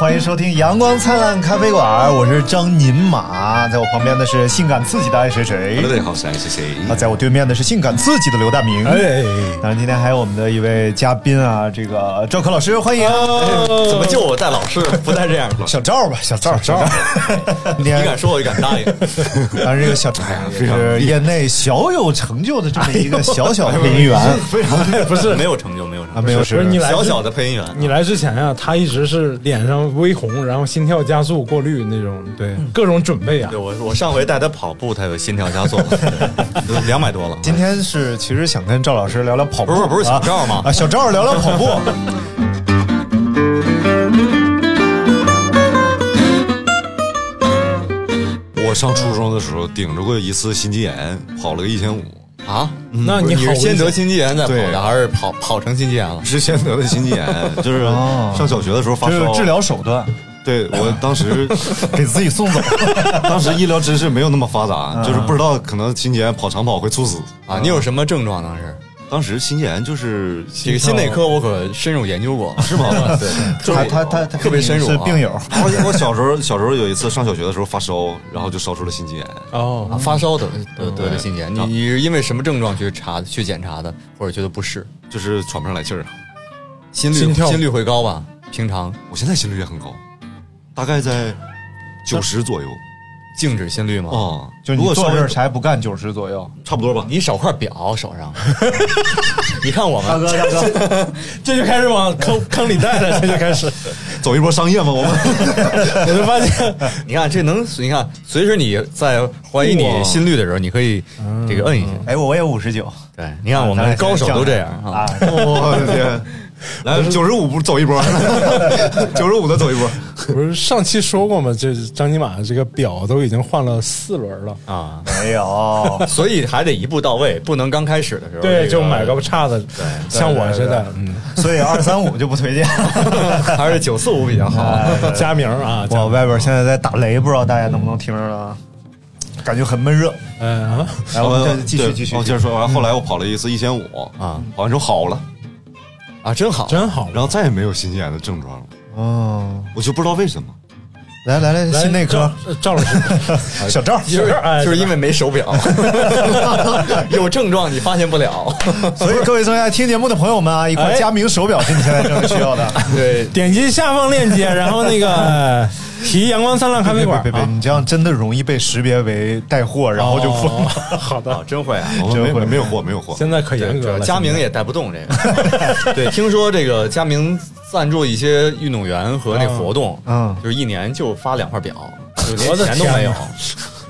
欢迎收听阳光灿烂咖啡馆，我是张宁马，在我旁边的是性感刺激的爱谁谁大家好，我是爱谁谁。啊，在我对面的是性感刺激的刘大明。哎，当然今天还有我们的一位嘉宾啊，这个赵可老师，欢迎。怎么就我带老师，不带这样的？小赵吧，小赵，小赵。你敢说，我就敢答应。当然这个小赵呀，是业内小有成就的这么一个小小的配音员，非常不是没有成就，没有成就啊，没有不是你来小小的配音员。你来之前啊、他一直是脸上微红，然后心跳加速、过滤那种，对，各种准备啊对。我，我上回带他跑步，他有心跳加速，两百多了。今天是其实想跟赵老师聊聊跑步，不是不是小赵吗啊，小赵聊聊跑步。我上初中的时候顶着过一次心肌炎，跑了个一千五，啊？那你是先得心肌炎再跑对的，还是跑跑成心肌炎了？是先得的心肌炎，就是哦上小学的时候发烧。治疗手段，对我当时，给自己送走。当时医疗知识没有那么发达，就是不知道可能心肌炎跑长跑会猝死。啊，你有什么症状当时？当时心肌炎就是这个心内科我可深入研究过，是吗？对，他他他他特别深入啊是病友。我我小时候小时候有一次上小学的时候发烧，然后就烧出了心肌炎。哦啊，，发烧得得得的心肌炎，你你是因为什么症状去查去检查的，或者觉得不适？就是喘不上来气儿。心率心跳心率会高吧？平常我现在心率也很高，大概在九十左右。静止心率吗？哦，就你坐这儿啥也不干，九十左右。差不多吧。你少块表手上，你看我们大哥，大哥，这就开始往坑坑里带了，这就开始，走一波商业吗？我们我就发现，你看这能，你看随时你在怀疑你心率的时候，你可以这个摁一下。哎，我也五十九。对，你看我们高手都这样啊啊。。我的天！来九十五步走一波，九十五的走一波。不是上期说过吗？这张尼玛这个表都已经换了四轮了，啊，没有，所以还得一步到位，不能刚开始的时候对，这就买个差的，像我似的，嗯，所以二三五就不推荐。还是九四五比较好。加名啊，我外边现在在打雷，不知道大家能不能听着啊？感觉很闷热。嗯啊，来，我继续继续我。接着说完，后来我跑了一次一千五啊，跑完之后好了，啊，真好，真好，然后再也没有心肌炎的症状了，哦，我就不知道为什么。来来来，心内科，赵赵老师，小赵，就是哎，就是因为没手表，有症状你发现不了。所以各位正在听节目的朋友们啊，一块佳明手表是你现在正需要的。对，点击下方链接，然后那个呃提阳光灿烂咖啡馆，别别别，啊你这样真的容易被识别为带货，然后就疯了。好的啊，，真会啊。真会没有货，没有货。现在可严格了。佳明也带不动这个。对，听说这个佳明赞助一些运动员和那活动，嗯就是一年就发两块表，就连钱都没有。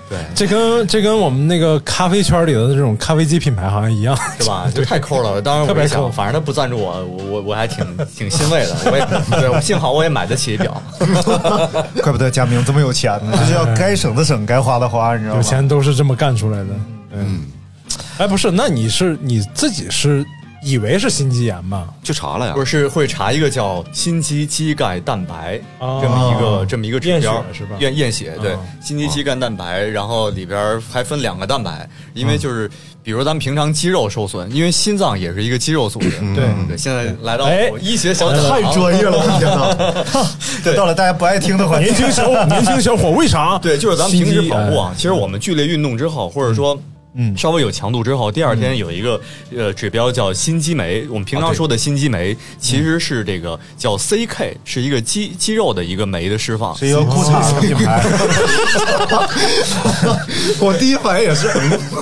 对，这跟这跟我们那个咖啡圈里的这种咖啡机品牌好像一样，是吧？就太抠了。当然，特别想，反正他不赞助我，我我我还挺挺欣慰的。我也对，幸好我也买得起表。怪不得佳明这么有钱呢，就是要该省的省，该花的花，你知道吗？有钱都是这么干出来的。嗯，哎，不是，那你是你自己是以为是心肌炎吧？去查了呀。不，是会查一个叫心肌肌钙蛋白哦。这么一个这么一个指标。验血是吧？验验血对。哦。心肌肌钙蛋白，然后里边还分两个蛋白，因为就是比如咱们平常肌肉受损，因为心脏也是一个肌肉组织。对对，现在来到哎。医学小讲太专业了，我天哪！对，到了大家不爱听的环节。年。轻小伙，年轻小伙为啥？对，就是咱们平时跑步啊，其实我们剧烈运动之后，或者说嗯稍微有强度之后，第二天有一个呃指标叫心肌酶。我们平常说的心肌酶其实是这个叫 CK，是一个肌肌肉的一个酶的释放。是一个裤衩的品牌。我第一反应也是，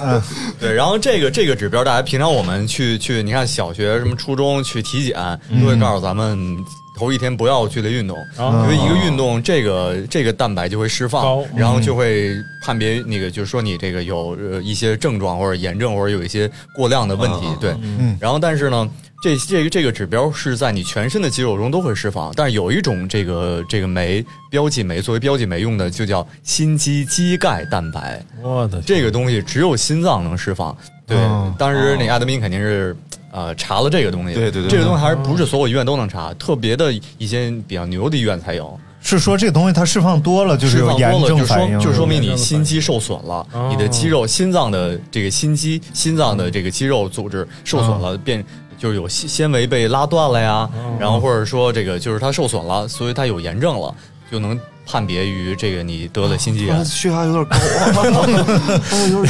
对，然后这个这个指标，大家平常我们去去，你看小学什么初中去体检，都会告诉咱们。头一天不要剧烈运动，因为一个运动，这个这个蛋白就会释放，然后就会判别那个，就是说你这个有呃一些症状或者炎症或者有一些过量的问题，对，然后但是呢，这这个这个指标是在你全身的肌肉中都会释放，但是有一种这个这个酶标记酶作为标记酶用的就叫心肌肌钙蛋白，我的这个东西只有心脏能释放。对，哦当时那艾德宾肯定是呃查了这个东西，对对对。这个东西还是不是所有医院都能查，特别的一些比较牛的医院才有。是说这个东西它释放多了，就是有炎症反应，说就说明你心肌受损了，哦你的肌肉、心脏的这个心肌、心脏的这个肌肉组织受损了，变就是有纤纤维被拉断了呀，然后或者说这个就是它受损了，所以它有炎症了，就能判别于这个你得了心肌炎。血压有点高啊，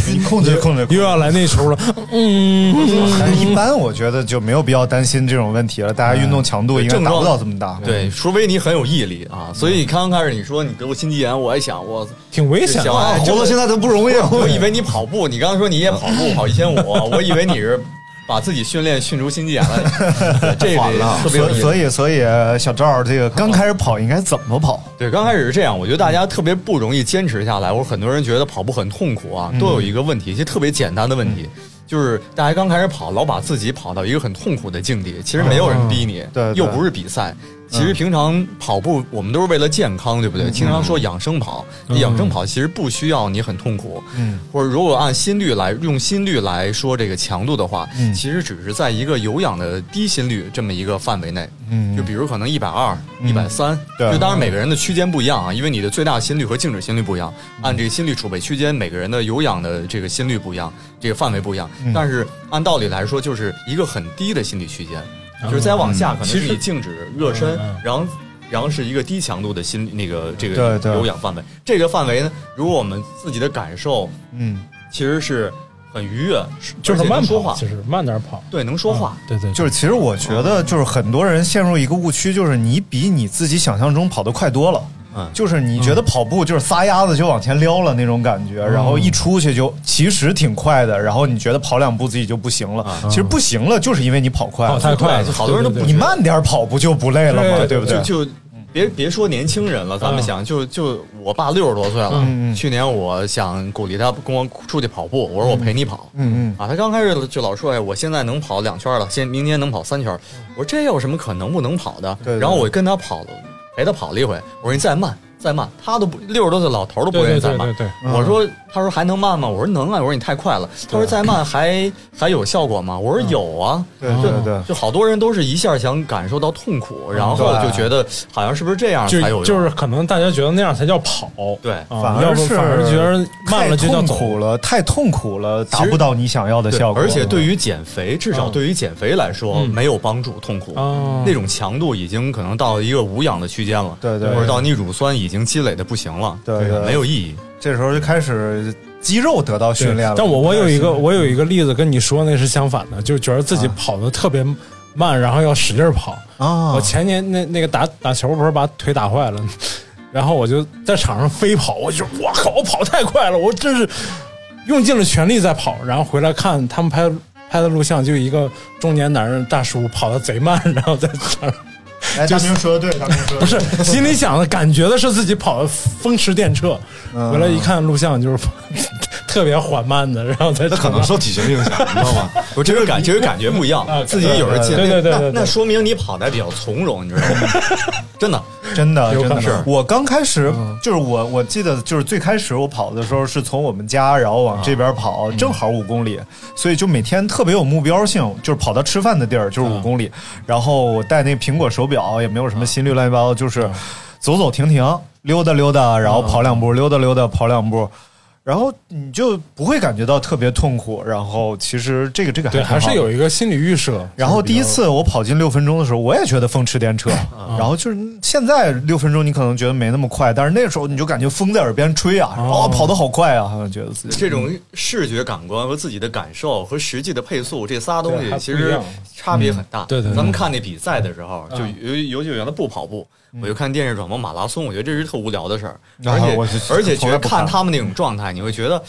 你控制控制。又要来那出了，嗯，但是一般我觉得就没有必要担心这种问题了，大家运动强度应该达不到这么大。对，除非你很有毅力啊。所以刚刚开始你说你得过心肌炎，我还想我 挺危险的。小孩活到现在都不容易啊。我以为你跑步，你刚刚说你也跑步跑一千五，我以为你是把自己训练训出心肌炎 了，这个特别有意思所以所以所以小赵这个刚开始跑应该怎么跑？对，刚开始是这样，我觉得大家特别不容易坚持下来，或者很多人觉得跑步很痛苦啊，都有一个问题，其实特别简单的问题。就是大家刚开始跑，老把自己跑到一个很痛苦的境地，其实没有人逼你，对对又不是比赛。其实平常跑步，我们都是为了健康，对不对？经常说养生跑，养生跑其实不需要你很痛苦，嗯，或者如果按心率来用心率来说这个强度的话，嗯。其实只是在一个有氧的低心率这么一个范围内，嗯。就比如可能一百二、一百三，对。就当然每个人的区间不一样啊，因为你的最大心率和静止心率不一样，按这个心率储备区间，每个人的有氧的这个心率不一样，这个范围不一样，但是按道理来说，就是一个很低的心理区间，就是再往下可能是你静止热身，然后。然后是一个低强度的心那个这个对对有氧范围，这个范围呢，如果我们自己的感受嗯，其实是很愉悦，就是慢跑，说话其，实慢点跑。对，能说话。对对，就是其实我觉得就是很多人陷入一个误区，就是你比你自己想象中跑得快多了。嗯。就是你觉得跑步就是撒丫子就往前撩了那种感觉，然后一出去就其实挺快的，然后你觉得跑两步自己就不行了，其实不行了，就是因为你跑快了，跑太快好多人都你慢点跑不就不累了吗？对对不对？就就别别说年轻人了，咱们想，就就我爸六十多岁了，去年我想鼓励他跟我出去跑步，我说我陪你跑，嗯嗯。啊，他刚开始就老说，哎，我现在能跑两圈了，先明年能跑三圈，我说这有什么可能不能跑的？对对。然后我跟他跑了，陪他跑了一回，我说你再慢。再慢，他都不六十多岁老头都不愿意再慢。对对对对我说，他说还能慢吗？我说能啊。我说你太快了。他说再慢还还有效果吗？我说有啊。对对对就好多人都是一下想感受到痛苦，然后就觉得好像是不是这样才有用？就就是可能大家觉得那样才叫跑，对啊反而是反而觉得慢了就叫苦了，太痛苦了，达不到你想要的效果。而且对于减肥，至少嗯对于减肥来说嗯没有帮助，痛苦哦那种强度已经可能到一个无氧的区间了，对对或者到你乳酸已经积累的不行了，对对没有意义。这时候就开始肌肉得到训练了。但我我有一个我有一个例子跟你说那是相反的，就觉得自己跑的特别慢，然后要使劲跑。啊，我前年那那个打打球不是把腿打坏了，然后我就在场上飞跑，我就我靠，我跑太快了，我真是用尽了全力在跑，然后回来看他们拍拍的录像，就一个中年男人大叔跑的贼慢，然后在场上。哎，大明说的对，大明说的不是心里想的，感觉的是自己跑的风驰电掣，嗯。回来一看录像就是特别缓慢的，然后在那可能受体型影响，你知道吗？不，这个感这个感觉不一样啊，自己有人进，对对对那那说明你跑得比较从容，你知道吗？真的，真的，真的。是我刚开始嗯。就是我，我记得就是最开始我跑的时候是从我们家，然后往这边跑，正好五公里，所以就每天特别有目标性，就是跑到吃饭的地儿就是五公里，然后我带那苹果手表，也没有什么心率乱七八糟，就是走走停停，溜达溜达，然后跑两步，溜达溜达，跑两步。然后你就不会感觉到特别痛苦。然后其实这个这个对，还是有一个心理预设。然后第一次我跑进六分钟的时候，我也觉得风驰电掣。然后就是现在六分钟你可能觉得没那么快，但是那个时候你就感觉风在耳边吹啊，哦，跑得好快啊，好像觉得自己这种视觉感官和自己的感受和实际的配速这仨东西其实差别很大。对对，咱们看那比赛的时候，就尤尤其原来不跑步，我就看电视转播马拉松，我觉得这是特无聊的事儿，而且而且觉得看他们那种状态。你会觉得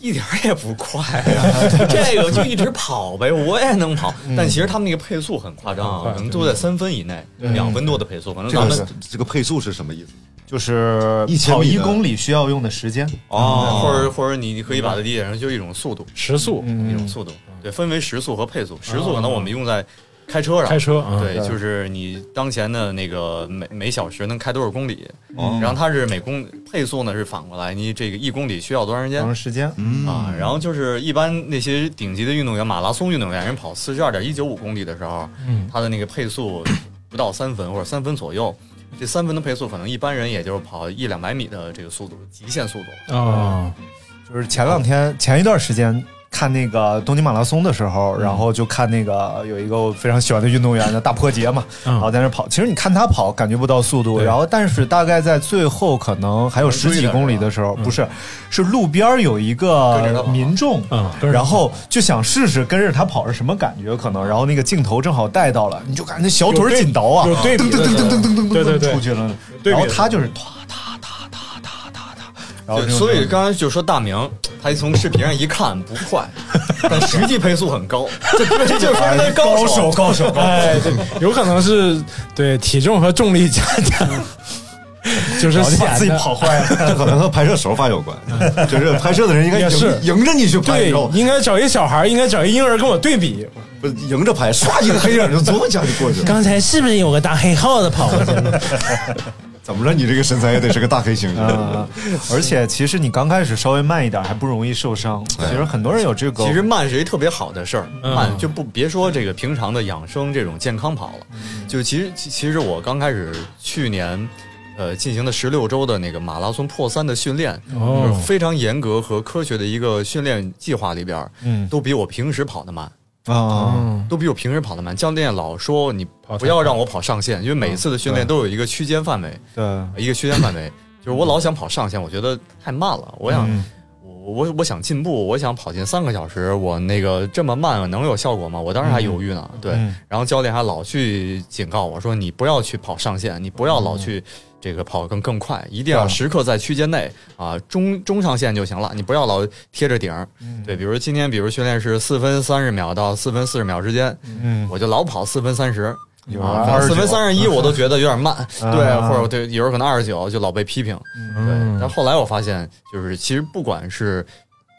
一点也不快啊！这个就一直跑呗，我也能跑。但其实他们那个配速很夸张啊，可能都在三分以内，两分多的配速。可能咱们这个配速是什么意思？就是跑一公里需要用的时间哦，或者或者你可以把它理解成就是一种速度，时速一种速度。对，分为时速和配速。时速可能我们用在。开车上，开车，对，就是你当前的那个每每小时能开多少公里，然后它是每公配速呢是反过来，你这个一公里需要多长时间？多长时间？啊，然后就是一般那些顶级的运动员，马拉松运动员，人跑四十二点一九五公里的时候，他的那个配速不到三分或者三分左右，这三分的配速可能一般人也就是跑一两百米的这个速度，极限速度啊，就是前两天前一段时间。看那个东京马拉松的时候，然后就看那个有一个我非常喜欢的运动员的大破节嘛，然后在那跑。其实你看他跑，感觉不到速度。然后，但是大概在最后可能还有十几公里的时候，不是，是路边有一个民众，然后就想试试跟着他跑是什么感觉，可能。然后那个镜头正好带到了，你就感觉小腿紧倒啊，噔噔噔噔噔噔噔噔出去了。然后他就是唰唰所以刚才就说大明，他从视频上一看不快，但实际配速很高，这 这就是高手高手，高手，有可能是对体重和重力加加，就是把自己跑坏了，这可能和拍摄手法有关，就是拍摄的人应该迎迎着你去拍，应该找一小孩，应该找一婴儿跟我对比，不迎着拍，唰一个黑影就这么家就过去了。刚才是不是有个大黑耗子跑过去了？怎么着？你这个身材也得是个大黑猩猩。而且，其实你刚开始稍微慢一点，还不容易受伤。其实很多人有这个。其实慢是一特别好的事儿，慢就不别说这个平常的养生这种健康跑了。就其实，其实我刚开始去年，呃，进行的十六周的那个马拉松破三的训练，非常严格和科学的一个训练计划里边，嗯，都比我平时跑的慢。啊，都比我平时跑得慢。教练老说你不要让我跑上限，因为每一次的训练都有一个区间范围，对，一个区间范围。就是我老想跑上限，我觉得太慢了。我想，我我我想进步，我想跑进三个小时，我那个这么慢能有效果吗？我当时还犹豫呢。对，然后教练还老去警告我说，你不要去跑上限，你不要老去。这个跑更更快，一定要时刻在区间内啊，中中上线就行了，你不要老贴着顶儿。对，比如今天，比如训练是四分三十秒到四分四十秒之间，嗯，我就老跑四分三十，四分三十一 我都觉得有点慢，对，或者对，有时候可能二十九就老被批评，对。但后来我发现，就是其实不管是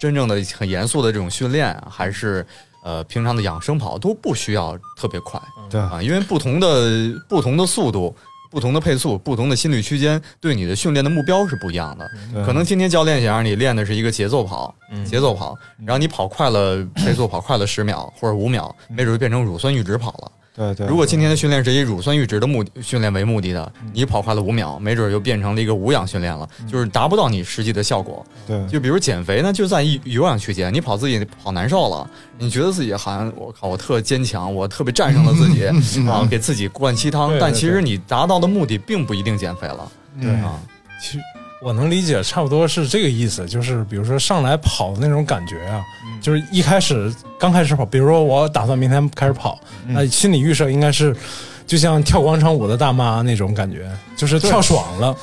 真正的很严肃的这种训练，还是呃平常的养生跑，都不需要特别快，对啊，因为不同的不同的速度。不同的配速，不同的心率区间，对你的训练的目标是不一样的。可能今天教练想让你练的是一个节奏跑，节奏跑，然后你跑快了，配速跑快了十秒或者五秒，没准就变成乳酸阈值跑了。对对，如果今天的训练是以乳酸阈值的目训练为目的的，你跑快了五秒，没准就变成了一个无氧训练了，就是达不到你实际的效果。对，就比如减肥呢，就在一有氧区间，你跑自己跑难受了，你觉得自己好像我靠，我特坚强，我特别战胜了自己 啊，给自己灌鸡汤，但其实你达到的目的并不一定减肥了。对啊，其实。我能理解，差不多是这个意思，就是比如说上来跑的那种感觉啊，就是一开始刚开始跑，比如说我打算明天开始跑，那心理预设应该是，就像跳广场舞的大妈那种感觉，就是跳爽了，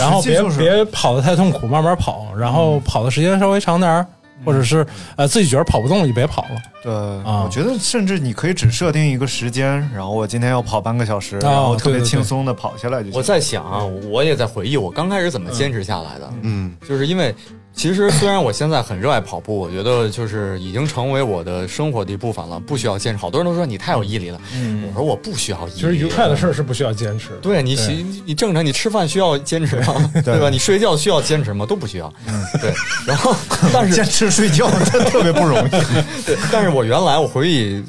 然后别别跑的太痛苦，慢慢跑，然后跑的时间稍微长点儿。或者是呃自己觉得跑不动了就别跑了。对啊，我觉得甚至你可以只设定一个时间，然后我今天要跑半个小时，然后特别轻松的跑下来就行。我在想啊，我也在回忆我刚开始怎么坚持下来的。嗯，就是因为。其实虽然我现在很热爱跑步，我觉得就是已经成为我的生活的一部分了，不需要坚持。好多人都说你太有毅力了，我说我不需要毅力。其实愉快的事儿是不需要坚持。对你，你你正常，你吃饭需要坚持吗？对吧？你睡觉需要坚持吗？都不需要。对。然后，但是 坚持睡觉特别不容易。对。但是我原来我回忆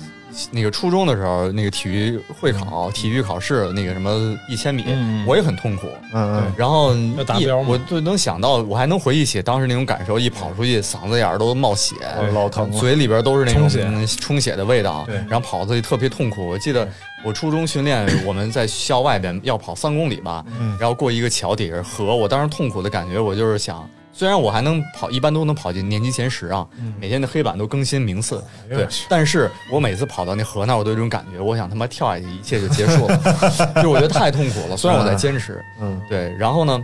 那个初中的时候，那个体育会考、体育考试那个什么一千米，我也很痛苦。嗯嗯，然后一要达标我就能想到，我还能回忆起当时那种感受，一跑出去嗓子眼儿都冒血，老疼。嘴里边都是那种充血嗯充血的味道，对然后跑出去特别痛苦。我记得我初中训练，我们在校外边要跑三公里吧，嗯然后过一个桥底下河，我当时痛苦的感觉，我就是想。虽然我还能跑，一般都能跑进年级前十啊，每天的黑板都更新名次，对但是我每次跑到那河那儿，我都有一种感觉，我想他妈跳下去，一切就结束了，就我觉得太痛苦了。虽然我在坚持，嗯。对，然后呢，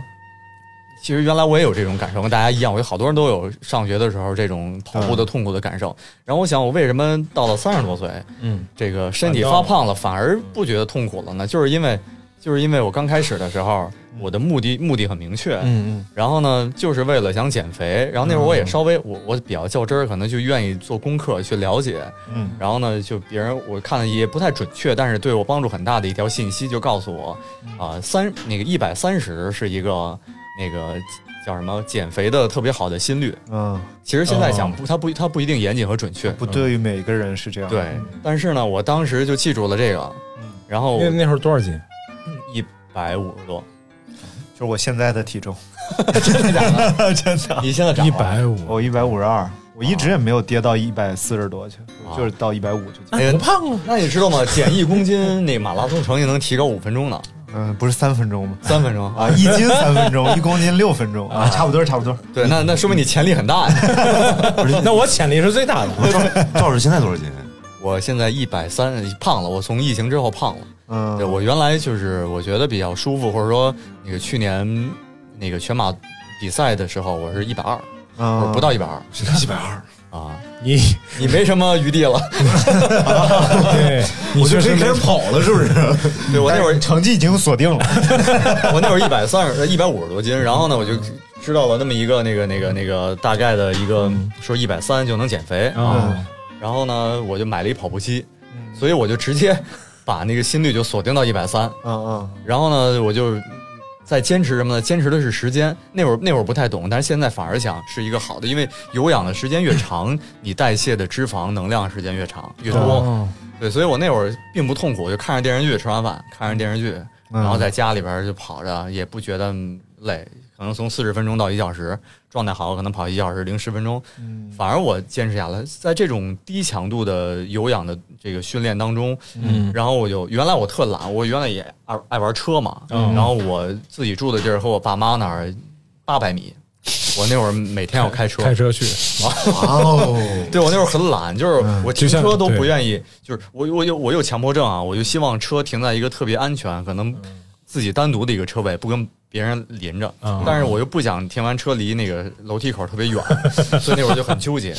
其实原来我也有这种感受，跟大家一样，我有好多人都有上学的时候这种跑步的痛苦的感受。然后我想，我为什么到了三十多岁，嗯，这个身体发胖了，反而不觉得痛苦了呢？就是因为，就是因为我刚开始的时候，我的目的目的很明确，嗯嗯然后呢，就是为了想减肥。然后那会儿我也稍微，我我比较较真儿，可能就愿意做功课去了解。嗯，然后呢，就别人我看的也不太准确，但是对我帮助很大的一条信息，就告诉我，啊、三那个一百三十是一个那个叫什么减肥的特别好的心率。嗯，其实现在想哦不，它不它不一定严谨和准确。不对于每个人是这样。对，但是呢，我当时就记住了这个，然后那那会儿多少斤？一百五十多，就是我现在的体重，真的假的？真的，你现在一百五，我一百五十二，我一直也没有跌到一百四十多去，啊就是到一百五就行。哎呀不胖了！那你知道吗？减一公斤，那马拉松成绩能提高五分钟呢，嗯，不是三分钟吗？三分钟。啊，一斤三分钟，一公斤六分钟啊，差不多差不多。对，那那说明你潜力很大呀。那我潜力是最大的。赵老师现在多少斤？我现在一百三，胖了。我从疫情之后胖了。嗯，对我原来就是我觉得比较舒服，或者说那个去年那个全马比赛的时候，我是一百二，我嗯不到一百二 一百二，啊。你 你没什么余地了。对，你我就可以开始确实没跑了，是不是？对我那会儿成绩已经锁定了。我那会儿一百三十一百五十多斤，然后呢，我就知道了那么一个那个那个那个大概的一个说一百三就能减肥啊，然后呢，我就买了一跑步机，所以我就直接把那个心率就锁定到一百三，嗯嗯然后呢，我就在坚持什么呢？坚持的是时间。那会儿那会儿不太懂，但是现在反而想是一个好的，因为有氧的时间越长，你代谢的脂肪能量时间越长越多。哦对，所以我那会儿并不痛苦，就看着电视剧，吃完饭看着电视剧，然后在家里边就跑着，也不觉得累。可能从四十分钟到一小时，状态好可能跑一小时零十分钟，反而我坚持下来。在这种低强度的有氧的这个训练当中，嗯。然后我就原来我特懒，我原来也爱爱玩车嘛，嗯。然后我自己住的地儿和我爸妈那儿八百米，我那会儿每天要开车，开车去，哦，对我那会儿很懒，就是我停车都不愿意，就是我我有我有强迫症啊，我就希望车停在一个特别安全，可能自己单独的一个车位，不跟别人临着。啊但是我又不想停完车离那个楼梯口特别远，所以那会儿就很纠结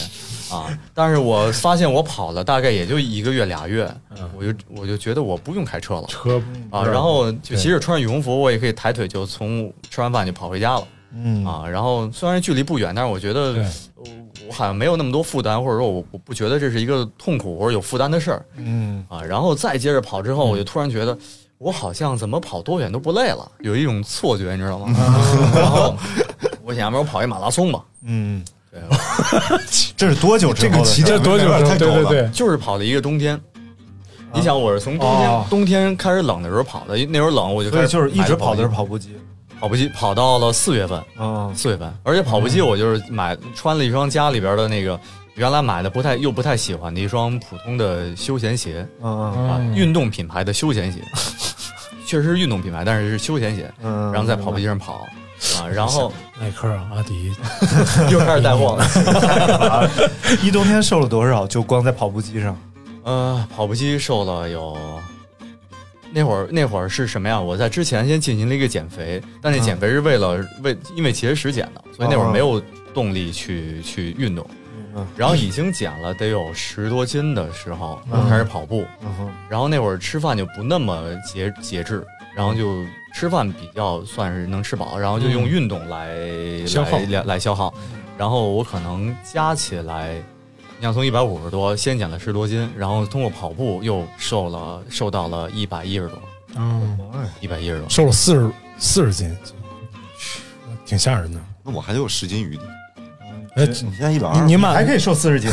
啊。但是我发现我跑了大概也就一个月俩月，我就我就觉得我不用开车了。车啊，然后就即使穿着羽绒服，我也可以抬腿就从吃完饭就跑回家了。嗯啊，然后虽然距离不远，但是我觉得我我好像没有那么多负担，或者说我我不觉得这是一个痛苦或者有负担的事儿嗯啊。然后再接着跑之后，我就突然觉得我好像怎么跑多远都不累了，有一种错觉，你知道吗？然后我想要不然我跑一马拉松吧，嗯，对，这是多久之后的事儿？这多久之后？太高了对对对，就是跑了一个冬天。你想，我是从冬天、哦。冬天开始冷的时候跑的，那时候冷我就开始所以就是一直跑的是跑步机。跑步机，跑到了四月份，嗯四月份，而且跑步机我就是买穿了一双家里边的那个原来买的不太又不太喜欢的一双普通的休闲鞋嗯啊，嗯运动品牌的休闲鞋，确实是运动品牌，但是是休闲鞋，嗯，然后在跑步机上跑啊，然后耐克、阿迪，又开始带货了，一冬天瘦了多少？就光在跑步机上。呃，跑步机瘦了有。那会儿那会儿是什么呀？我在之前先进行了一个减肥，但那减肥是为了为因为节食减的，所以那会儿没有动力去去运动。嗯。然后已经减了得有十多斤的时候，我开始跑步。嗯。哼。然后那会儿吃饭就不那么节节制，然后就吃饭比较算是能吃饱，然后就用运动来、消耗。来来来消耗。然后我可能加起来，你想从一百五十多先减了十多斤，然后通过跑步又瘦了，瘦到了一百一十多，嗯，一百一十多。瘦了四十四十斤，挺吓人的。那我还得有十斤余地。哎，你现在一百二，你满还可以瘦四十斤。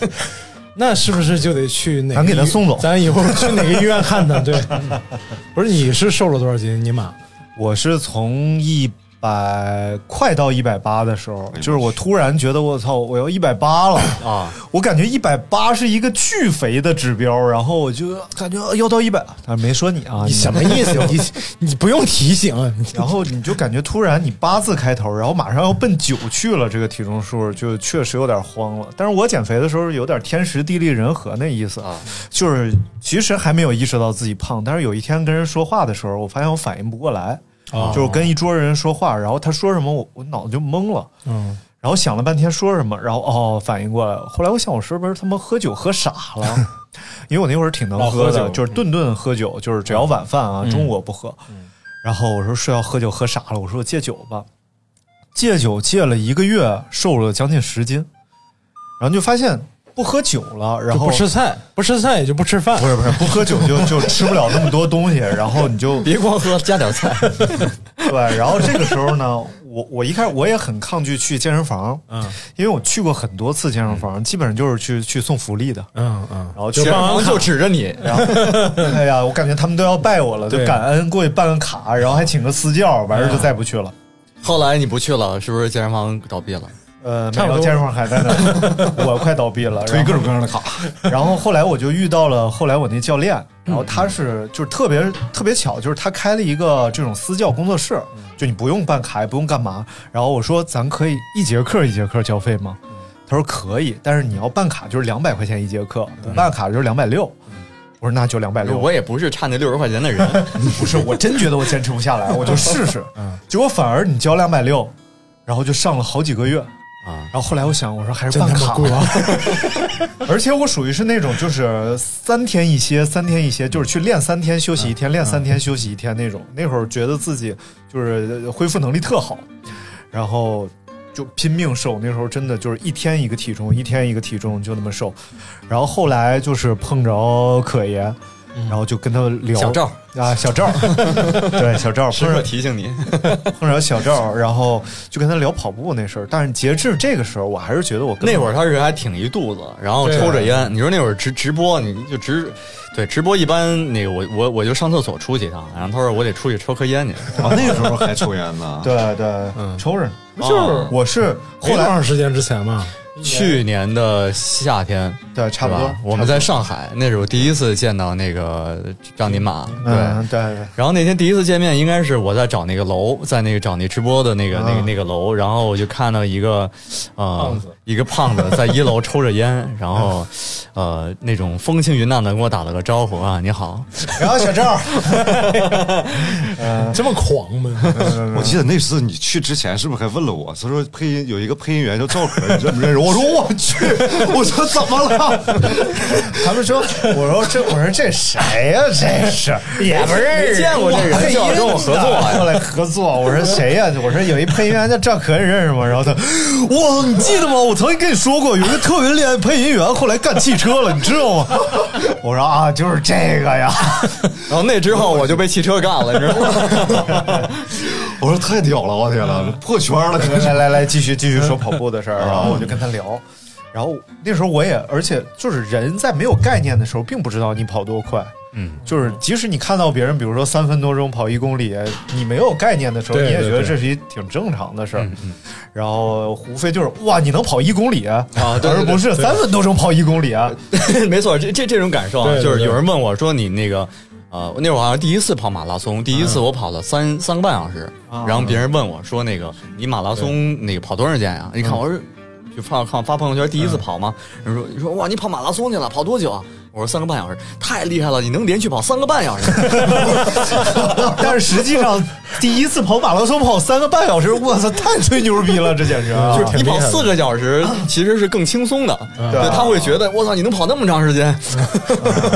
那是不是就得去哪个？咱给他送走咱以后去哪个医院看他？对，不是你是瘦了多少斤？你妈我是从一百快到一百八的时候，就是我突然觉得我操，我要一百八了啊！我感觉一百八是一个巨肥的指标，然后我就感觉要到一百，但是没说你啊，你什么意思？你 你不用提醒。然后你就感觉突然你八字开头，然后马上要奔九去了，这个体重数就确实有点慌了。但是我减肥的时候有点天时地利人和那意思啊，就是其实还没有意识到自己胖，但是有一天跟人说话的时候，我发现我反应不过来。就是跟一桌人说话，然后他说什么，我我脑子就懵了，嗯，然后想了半天说什么，然后哦反应过来了。后来我想，我是不是他妈喝酒喝傻了？因为我那会儿挺能喝的，就是顿顿喝酒，就是只要晚饭啊，中午我不喝。然后我说是要喝酒喝傻了，我说我戒酒吧，戒酒戒了一个月，瘦了将近十斤，然后就发现。不喝酒了，然后不吃菜，不吃菜也就不吃饭。不是不是，不喝酒就 就吃不了那么多东西，然后你就别光喝，加点菜。对，然后这个时候呢，我我一开始我也很抗拒去健身房，嗯，因为我去过很多次健身房，基本上就是去去送福利的，嗯嗯，然后健身房就指着你，然后 哎呀，我感觉他们都要拜我了，就感恩过去办个卡，然后还请个私教，完事就再不去了。后来你不去了，是不是健身房倒闭了？呃，没有健身房还在那，我快倒闭了，推各种各样的卡。然后后来我就遇到了后来我那教练，然后他是就是特别特别巧，就是他开了一个这种私教工作室，就你不用办卡也不用干嘛。然后我说咱可以一节课一节课交费吗？他说可以，但是你要办卡就是两百块钱一节课，不办卡就是两百六。我说那就两百六。我也不是差那六十块钱的人，不是，我真觉得我坚持不下来，我就试试。结果反而你交两百六，然后就上了好几个月。啊，然后后来我想，我说还是办卡吧。而且我属于是那种，就是三天一歇，三天一歇，就是去练三天休息一天，练三天休息一天那种。那会儿觉得自己就是恢复能力特好，然后就拼命瘦。那时候真的就是一天一个体重，一天一个体重，就那么瘦。然后后来就是碰着可爷。然后就跟他聊小赵啊，小赵，对小赵，时刻提醒你 碰着小赵，然后就跟他聊跑步那事儿。但是截至这个时候，我还是觉得我那会儿他人还挺一肚子，然后抽着烟。你说那会儿直直播，你就直对直播一般那个我我我就上厕所出去一趟，然后他说我得出去抽颗烟去。啊，那个时候还抽烟呢？对对，嗯抽着。就是我是后来多长时间之前嘛。去年的夏天，对，差不多。我们在上海，那是我第一次见到那个张宁马，对对。然后那天第一次见面，应该是我在找那个楼，在那个找那直播的那个那个那个楼，然后我就看到一个呃一个胖子在一楼抽着烟，然后呃那种风轻云淡的跟我打了个招呼啊，你好，然后小赵，这么狂吗？我记得那次你去之前是不是还问了我？他说配音有一个配音员叫赵可，你认不认识？我说我去，我说怎么了？他们说，我说这，我说这谁呀？这是也不认识，见过这人，就要跟我合作，过来合作。我说谁呀？我说有一配音员叫赵可，你认识吗？然后他，哇，你记得吗？我曾经跟你说过，有一个特别厉害配音员，后来干汽车了，你知道吗？我说啊，就是这个呀。然后那之后我就被汽车干了，你知道吗？我说太屌了，我天呐，破圈了！来来来，继续继续说跑步的事儿，然后我就跟他聊。然后那时候我也，而且就是人在没有概念的时候，并不知道你跑多快。嗯，就是即使你看到别人，比如说三分多钟跑一公里，你没有概念的时候，你也觉得这是一挺正常的事儿。然后无非就是哇，你能跑一公里啊，而不是三分多钟跑一公里啊。没错，这这这种感受啊，就是有人问我说你那个。呃，那会儿好像第一次跑马拉松，第一次我跑了三三个半小时，然后别人问我说：“那个你马拉松那个跑多少时间呀？”你看我说就发看发朋友圈第一次跑吗？人说你说哇，你跑马拉松去了，跑多久啊？我说三个半小时，太厉害了！你能连续跑三个半小时？但是实际上，第一次跑马拉松跑三个半小时，我操，太吹牛逼了！这简直就是你跑四个小时其实是更轻松的，对他会觉得我操，你能跑那么长时间？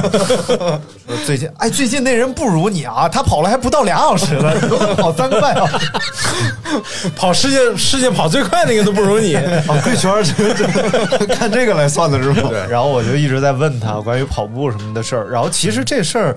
最近哎，最近那人不如你啊，他跑了还不到俩小时了，你能跑三个半小时？跑世界世界跑最快那个都不如你，跑贵圈看这个来算的是吗？对。然后我就一直在问他关于。跑步什么的事儿。然后其实这事儿，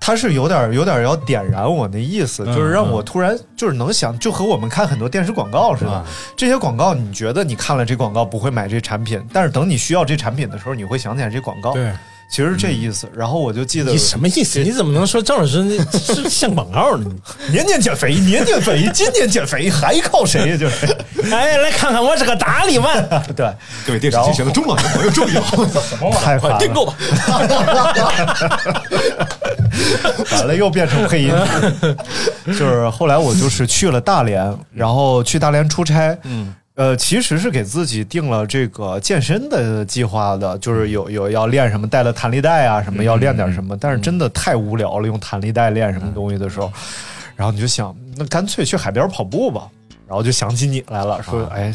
它是有点有点要点燃我那意思，就是让我突然就是能想，就和我们看很多电视广告似的。这些广告，你觉得你看了这广告不会买这产品，但是等你需要这产品的时候，你会想起来这广告。对。其实这意思，然后我就记得你什么意思？你怎么能说郑老师是像广告呢？年年减肥，年年肥，今年减肥还靠谁呀？就是，哎，来看看我这个大力丸。对，各位电视机前的中老年朋友注意了，太快订购吧。完了，又变成配音。就是后来我就是去了大连，然后去大连出差。嗯。呃，其实是给自己定了这个健身的计划的，就是有有要练什么，带了弹力带啊，什么要练点什么。但是真的太无聊了，用弹力带练什么东西的时候，然后你就想，那干脆去海边跑步吧。然后就想起你来了，说，哎，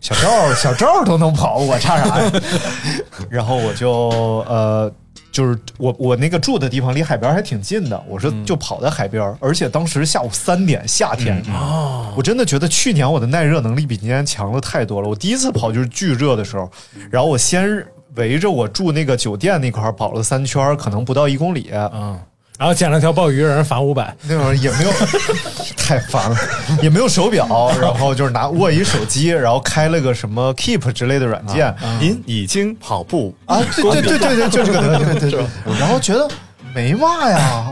小赵，小赵都能跑，我差啥呀？然后我就呃。就是我我那个住的地方离海边还挺近的，我说就跑在海边，而且当时下午三点，夏天啊，我真的觉得去年我的耐热能力比今年强了太多了。我第一次跑就是巨热的时候，然后我先围着我住那个酒店那块跑了三圈，可能不到一公里，嗯。然后捡了条鲍鱼，让人罚五百。那会儿也没有，太烦了，也没有手表，然后就是拿握一手机，然后开了个什么 Keep 之类的软件。您已经跑步啊？对对对对对，就这个对对对。然后觉得没嘛呀，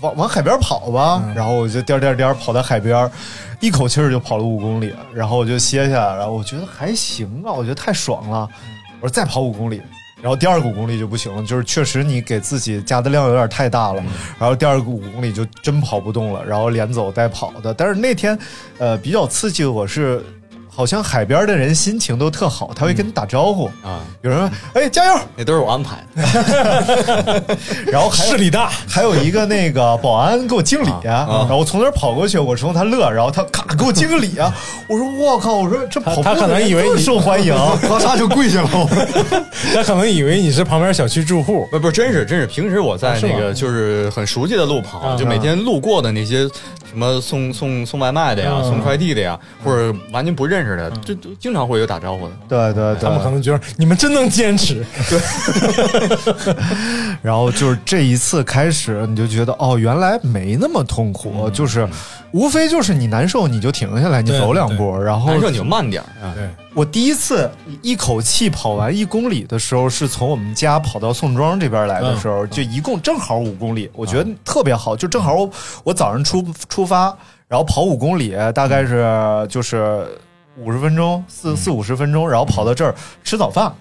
往往海边跑吧。然后我就颠颠颠跑到海边，一口气儿就跑了五公里。然后我就歇下，然后我觉得还行啊，我觉得太爽了。我说再跑五公里。然后第二个五公里就不行了，就是确实你给自己加的量有点太大了，然后第二个五公里就真跑不动了，然后连走带跑的。但是那天，呃，比较刺激，我是。好像海边的人心情都特好，他会跟你打招呼啊。有人说：“哎，加油！”那都是我安排的。然后还势力大，还有一个那个保安给我敬礼啊，然后我从那儿跑过去，我冲他乐，然后他咔给我敬个礼啊。我说：“我靠！”我说：“这跑他可能以为你受欢迎，咔嚓就跪下了。他可能以为你是旁边小区住户。不不，真是真是。平时我在那个就是很熟悉的路跑，就每天路过的那些。什么送送送外卖的呀，送快递的呀，或者完全不认识的，这都经常会有打招呼的。对对，他们可能觉得你们真能坚持。对。然后就是这一次开始，你就觉得哦，原来没那么痛苦，就是无非就是你难受你就停下来，你走两步，然后难受你就慢点啊。对。我第一次一口气跑完一公里的时候，是从我们家跑到宋庄这边来的时候，就一共正好五公里，我觉得特别好，就正好我我早上出出发，然后跑五公里，大概是就是五十分钟，四四五十分钟，然后跑到这儿吃早饭。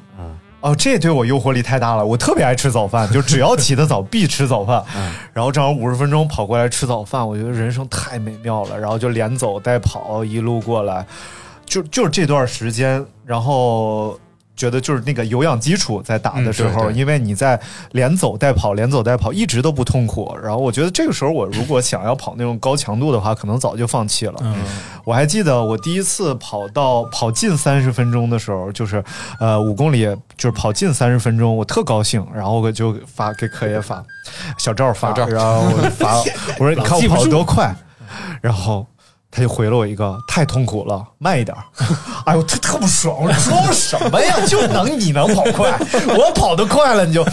哦，这对我诱惑力太大了，我特别爱吃早饭，就只要起得早必吃早饭。然后正好五十分钟跑过来吃早饭，我觉得人生太美妙了，然后就连走带跑一路过来。就就是这段时间，然后觉得就是那个有氧基础在打的时候，因为你在连走带跑，连走带跑，一直都不痛苦。然后我觉得这个时候，我如果想要跑那种高强度的话，可能早就放弃了。我还记得我第一次跑到跑近三十分钟的时候，就是呃五公里，就是跑近三十分钟，我特高兴，然后我就发给可爷发，小赵发，然后我发，我说你看我跑得多快，然后。他就回了我一个太痛苦了，慢一点。哎呦，他特不爽，我说什么呀？就能你能跑快，我跑得快了，你就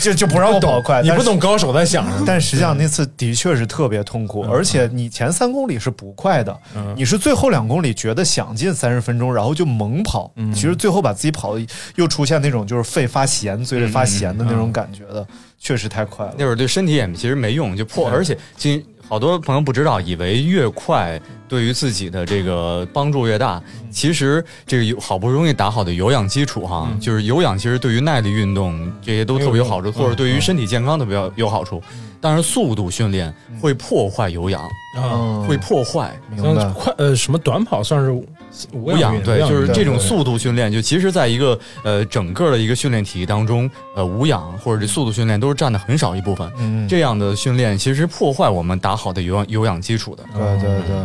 就就不让我跑快。你不懂高手在想什么。但实际上那次的确是特别痛苦，而且你前三公里是不快的，你是最后两公里觉得想进三十分钟，然后就猛跑。其实最后把自己跑的又出现那种就是肺发咸、嘴里发咸的那种感觉的，确实太快了。那会儿对身体也其实没用，就破，而且今。好多朋友不知道，以为越快对于自己的这个帮助越大。其实这个有好不容易打好的有氧基础哈，就是有氧其实对于耐力运动这些都特别有好处，或者对于身体健康特别有好处。但是速度训练会破坏有氧，会破坏。明白？快呃，什么短跑算是？无氧对，就是这种速度训练，就其实在一个呃整个的一个训练体系当中，呃无氧或者这速度训练都是占的很少一部分。嗯，这样的训练其实破坏我们打好的有氧有氧基础的。对对对，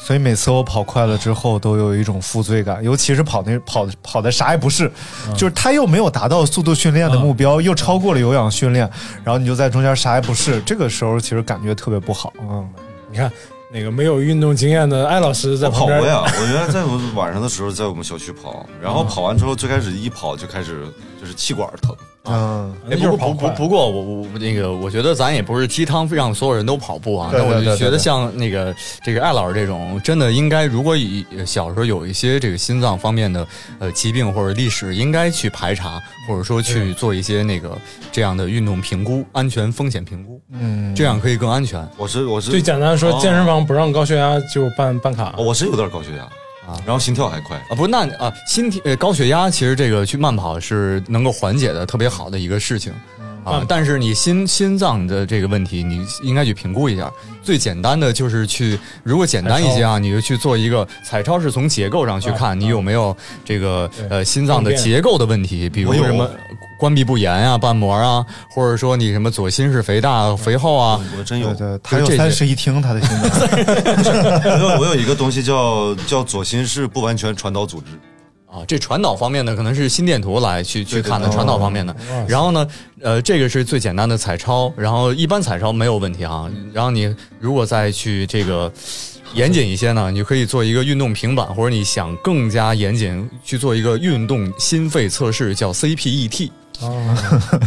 所以每次我跑快了之后，都有一种负罪感，尤其是跑那跑跑的啥也不是，就是他又没有达到速度训练的目标，又超过了有氧训练，然后你就在中间啥也不是，这个时候其实感觉特别不好。嗯，你看。那个没有运动经验的艾老师在跑过呀，我原来在我晚上的时候在我们小区跑，然后跑完之后最开始一跑就开始就是气管疼，嗯，哎不过不不不过我我那个我觉得咱也不是鸡汤让所有人都跑步啊，对。那我就觉得像那个这个艾老师这种，真的应该如果以小时候有一些这个心脏方面的呃疾病或者历史，应该去排查或者说去做一些那个这样的运动评估、安全风险评估，嗯，这样可以更安全。我是我是最简单说，哦健身房不让高血压就办办卡哦，我是有点高血压啊然后心跳还快。啊，不，那啊，心体呃高血压，其实这个去慢跑是能够缓解的特别好的一个事情啊嗯。但是你心心脏的这个问题，你应该去评估一下。最简单的就是去，如果简单一些啊，你就去做一个彩超，是从结构上去看你有没有这个呃心脏的结构的问题，比如什么关闭不严啊、瓣膜啊，或者说你什么左心室肥大、肥厚啊。我真有对，他有这些三室一厅，他的心脏。我 有我有一个东西叫叫左心室不完全传导组织。啊，这传导方面呢，可能是心电图来去去看的传导方面的。然后呢，呃，这个是最简单的彩超，然后一般彩超没有问题啊。然后你如果再去这个严谨一些呢，你就可以做一个运动平板，或者你想更加严谨去做一个运动心肺测试，叫 CPET。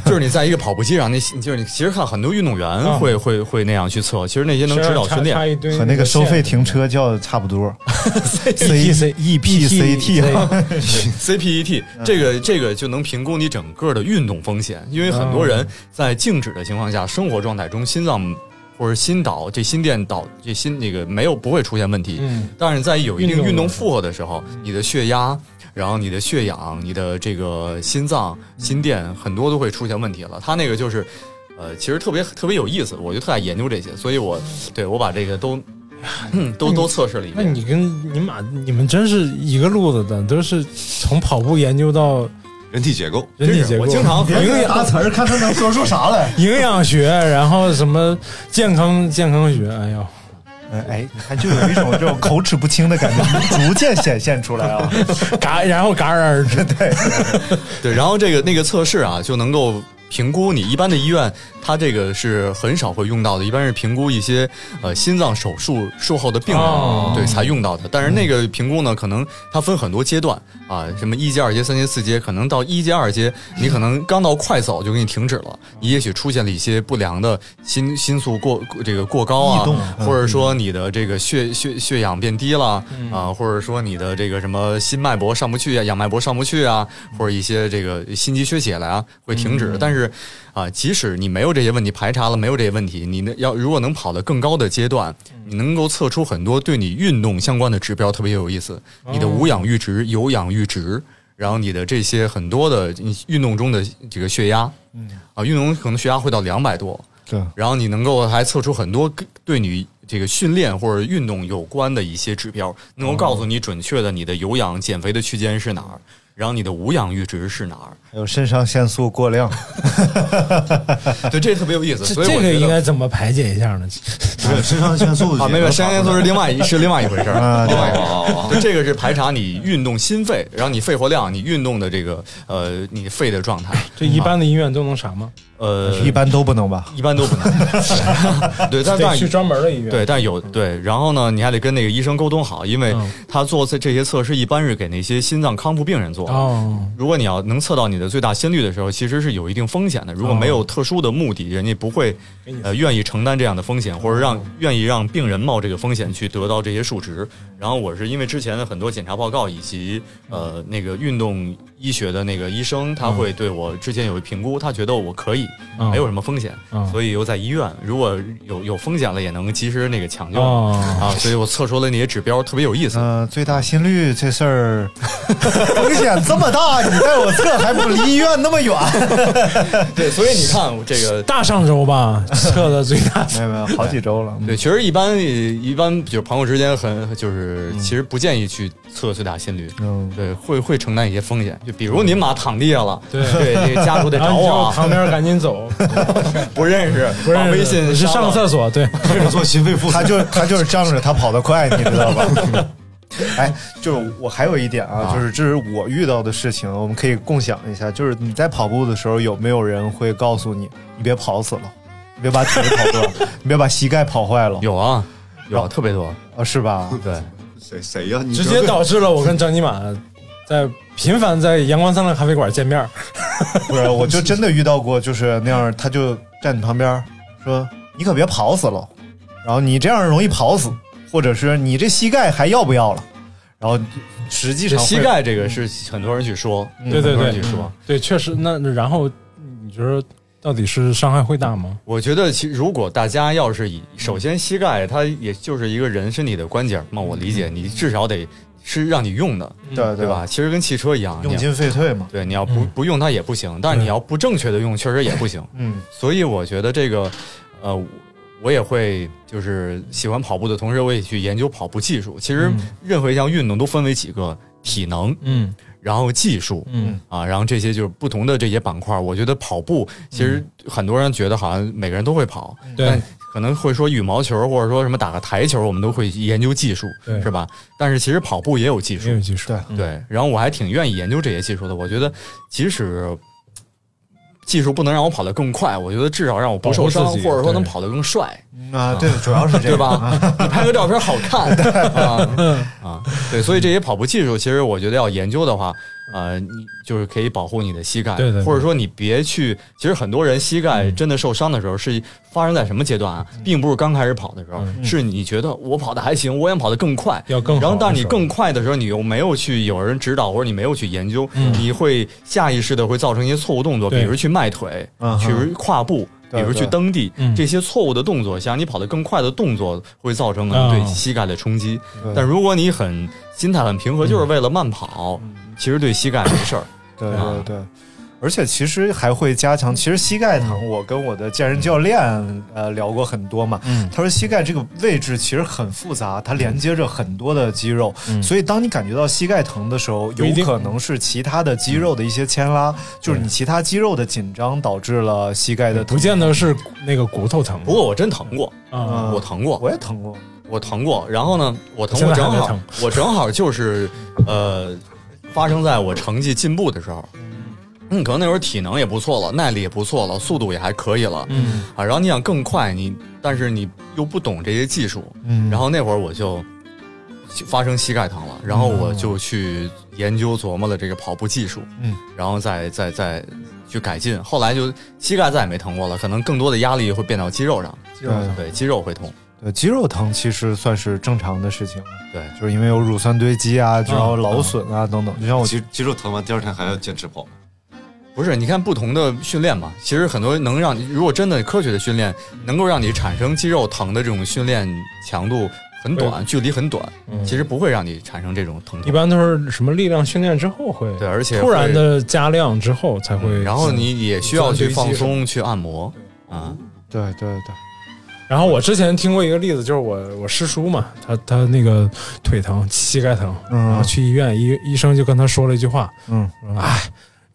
就是你在一个跑步机上，那就是你其实看很多运动员会、会会那样去测，其实那些能指导训练。插。一堆和那个收费停车叫的差不多，C E P C T 啊，CPET 这个这个就能评估你整个的运动风险，因为很多人在静止的情况下，生活状态中心脏或者心导这心电导这心那个没有不会出现问题，嗯。但是在有一定运动运动负荷的时候，你的血压。然后你的血氧、你的这个心脏、心电很多都会出现问题了。他那个就是，呃，其实特别特别有意思，我就特爱研究这些，所以我对我把这个都嗯 都都测试了一遍。那你跟你妈你们真是一个路子的，都是从跑步研究到人体结构，人体结构，我经常营养答词儿，看他能说出啥来。营养学，然后什么健康健康学，哎呦，哎哎，你看，就有一种这种口齿不清的感觉，逐渐显现出来啊。嘎然后嘎然而止，对，对，然后这个那个测试啊，就能够评估你一般的医院，它这个是很少会用到的，一般是评估一些呃心脏手术术后的病人、哦对才用到的。但是那个评估呢，可能它分很多阶段啊，什么一阶、二阶、三阶、四阶，可能到一阶、二阶，你可能刚到快走就给你停止了，你也许出现了一些不良的心心速过这个过高啊，或者说你的这个血血血氧变低了啊，或者说你的这个什么心脉搏上不去啊，氧脉搏上不去啊，或者一些这个心肌缺血了啊，会停止。但是啊，即使你没有这些问题排查了，没有这些问题，你呢要如果能跑到更高的阶段，你能够测出很多对你运动相关的指标，特别有意思。你的无氧阈值、有氧阈值，然后你的这些很多的你运动中的这个血压，啊，运动中可能血压会到两百多，对，然后你能够还测出很多跟对你这个训练或者运动有关的一些指标，能够告诉你准确的你的有氧减肥的区间是哪儿，然后你的无氧阈值是哪儿。还有肾上腺素过量，对，这特别有意思。所以这个应该怎么排解一下呢？不 是肾上腺素啊，没有，肾上腺素是另外一是另外一回事儿，啊另外一回事哦儿。对，这个是排查你运动心肺，然后你肺活量，你运动的这个呃，你肺的状态。这一般的医院都能查吗？呃，一般都不能吧？一般都不能。对，但但得去专门的医院。对，但有对，然后呢，你还得跟那个医生沟通好，因为嗯他做这这些测试一般是给那些心脏康复病人做的。哦，如果你要能测到你的最大心率的时候，其实是有一定风险的。如果没有特殊的目的，人家不会呃愿意承担这样的风险，或者让愿意让病人冒这个风险去得到这些数值。然后我是因为之前的很多检查报告以及呃那个运动医学的那个医生，他会对我之前有一评估，他觉得我可以，嗯没有什么风险，嗯所以又在医院，如果有有风险了，也能及时那个抢救哦啊。所以我测出了那些指标，特别有意思。嗯、最大心率这事儿 风险这么大，你带我测还不离医院那么远？对，所以你看这个大上周吧，测的最大。没有没有，好几周了。对，其实一般一般就是朋友之间很就是，其实不建议去测最大心率，嗯对，会会承担一些风险。就比如您妈躺地下了，对对，这个家属得找我啊，旁边赶紧走，不认识，不认识微信是上厕所，对，做心肺复苏他就他就是仗着他跑得快，你知道吧？哎，就是我还有一点啊，就是这是我遇到的事情，我们可以共享一下。就是你在跑步的时候，有没有人会告诉你，你别跑死了，你别把腿跑断，你别把膝盖跑坏了？有啊，有啊特别多，啊，是吧？对，谁谁呀？你直接 导致了我跟张尼玛在频繁在阳光灿烂咖啡馆见面。不是，我就真的遇到过，就是那样，他就站你旁边说：“你可别跑死了，然后你这样容易跑死，或者是你这膝盖还要不要了？”然后实际上膝盖这个是很多人去说，对对对很多人去说。对，确实。那那然后你觉得到底是伤害会大吗？我觉得，其如果大家要是以首先膝盖它也就是一个人身体的关节嘛，我理解你至少得是让你用的，对对吧？？其实跟汽车一样，用进废退嘛。对，你要不不用它也不行，但是你要不正确的用，确实也不行。嗯所以我觉得这个，呃，我也会就是喜欢跑步的同时，我也去研究跑步技术。其实任何一项运动都分为几个体能，嗯然后技术，嗯啊，然后这些就是不同的这些板块。我觉得跑步其实很多人觉得好像每个人都会跑，对但可能会说羽毛球或者说什么打个台球，我们都会研究技术，是吧？但是其实跑步也有技术也，有技术。对嗯对。然后我还挺愿意研究这些技术的。我觉得即使技术不能让我跑得更快，我觉得至少让我不受伤，或者说能跑得更帅，啊，对，主要是这个对吧？你拍个照片好看 啊啊！对，所以这些跑步技术，其实我觉得要研究的话，呃，你就是可以保护你的膝盖，对对对或者说你别去。其实很多人膝盖真的受伤的时候，是发生在什么阶段啊？并不是刚开始跑的时候，是你觉得我跑的还行，我想跑得更快，要更然后，但是你更快的时候，你又没有去有人指导，或者你没有去研究，你会下意识的会造成一些错误动作，比如去迈腿，嗯比如跨步。比如去蹬地，嗯这些错误的动作，想让你跑得更快的动作，会造成可能啊对膝盖的冲击。但如果你很心态很平和，就是为了慢跑，其实对膝盖没事儿。对啊对对，而且其实还会加强。其实膝盖疼，我跟我的健身教练呃聊过很多嘛。嗯他说膝盖这个位置其实很复杂，它连接着很多的肌肉，所以当你感觉到膝盖疼的时候，有可能是其他的肌肉的一些牵拉，就是你其他肌肉的紧张导致了膝盖的疼。不见得是那个骨头疼。不过我真疼过，啊，我疼过，我也疼过，我疼过。然后呢，我疼现过正好我正好就是呃，发生在我成绩进步的时候。嗯，可能那会儿体能也不错了，耐力也不错了，速度也还可以了。嗯。啊，然后你想更快，你但是你又不懂这些技术，嗯。然后那会儿我就发生膝盖疼了，然后我就去研究琢磨了这个跑步技术，嗯，然后再再再去改进。后来就膝盖再也没疼过了，可能更多的压力会变到肌肉上，肌肉上。对肌肉会痛，对肌肉疼其实算是正常的事情了，对。就是因为有乳酸堆积啊，然后劳损啊等等。就像我肌肌肉疼完，第二天还要坚持跑。不是，你看不同的训练嘛，其实很多能让你，如果真的科学的训练，能够让你产生肌肉疼的这种训练强度很短，距离很短，其实不会让你产生这种疼痛。一般都是什么力量训练之后会，对，而且突然，的加量之后才会。然后你也需要去放松、去按摩啊。对对对，然后我之前听过一个例子，就是我我师叔嘛，他他那个腿疼、膝盖疼，嗯。然后去医院，医医生就跟他说了一句话，嗯，说哎，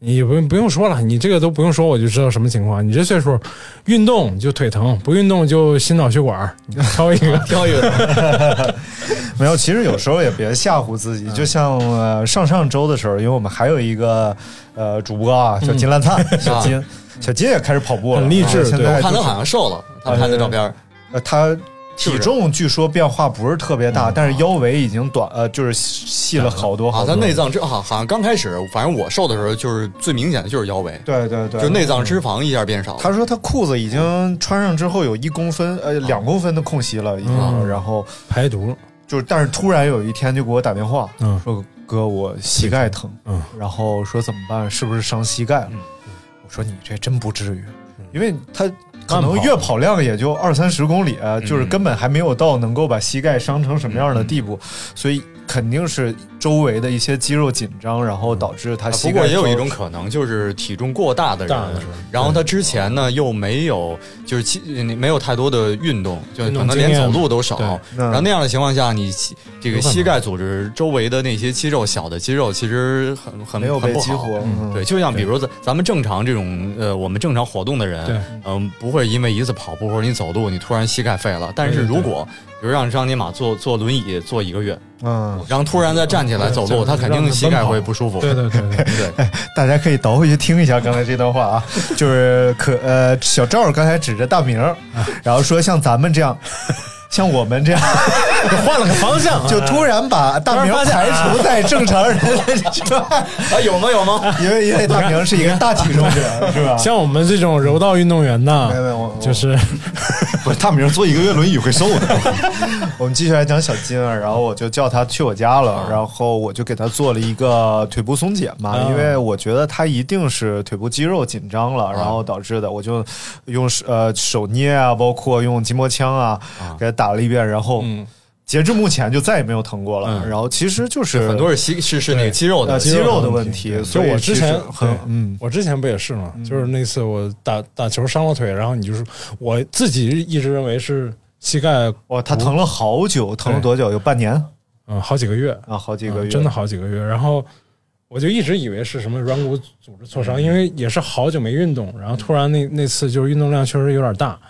你不用不用说了，你这个都不用说，我就知道什么情况。你这岁数，运动就腿疼，不运动就心脑血管，你 挑一个。挑一个，没有，其实有时候也别吓唬自己，就像呃上上周的时候，因为我们还有一个呃主播啊，叫金烂灿，小金，小金也开始跑步了，很励志对啊现在我看他好像瘦了，他拍的照片。呃他体重据说变化不是特别大，但是腰围已经短呃就是细了好多啊，好多。他内脏脂好好像刚开始，反正我瘦的时候，就是最明显的就是腰围，对对对，就内脏脂肪一下变少了。他说他裤子已经穿上之后有一公分呃两公分的空隙了，已经，嗯然后排毒，就是但是突然有一天就给我打电话，嗯说哥我膝盖疼，嗯然后说怎么办？是不是伤膝盖了？我说你这真不至于，因为他可能月跑量也就二三十公里，嗯就是根本还没有到能够把膝盖伤成什么样的地步，所以肯定是周围的一些肌肉紧张，然后导致他啊膝盖。不过也有一种可能，就是体重过大的人然后他之前呢又没有，就是其没有太多的运动，就可能连走路都少。然后那样的情况下，你这个膝盖组织周围的那些肌肉，小的肌肉其实很很没有。被激活，嗯对，就像比如咱咱们正常这种呃，我们正常活动的人，对嗯、不会因为一次跑步或者你走路，你突然膝盖废了。但是如果比如让让尼玛坐坐轮椅坐一个月，嗯，然后突然再站起来走路，对他肯定膝盖会不舒服。对对对 对，对，大家可以倒回去听一下刚才这段话啊，就是可呃，小赵刚才指着大明，然后说像咱们这样，像我们这样 换了个方向，就突然把大明排除在正常人之外。啊，有吗？有吗？因为因为大明是一个大体重者，是吧？像我们这种柔道运动员呢没有没有我，就是不是大明坐一个月轮椅会瘦的。我们继续来讲小金儿，然后我就叫他去我家了，然后我就给他做了一个腿部松解嘛，啊因为我觉得他一定是腿部肌肉紧张了，然后导致的，我就用手呃手捏啊，包括用筋膜枪啊，给他打了一遍，然后嗯。截至目前就再也没有疼过了。嗯。然后其实就是很多是肌是是那个肌肉的呃肌肉的问问题，就所以我之前很嗯。我之前不也是吗？就是那次我打打球伤了腿，然后你就是我自己一直认为是膝盖，哇，他疼了好久，疼了多久？有半年？嗯，好几个月，啊，好几个月，嗯真的好几个月。然后我就一直以为是什么软骨组织挫伤，因为也是好久没运动，然后突然那那次就是运动量确实有点大，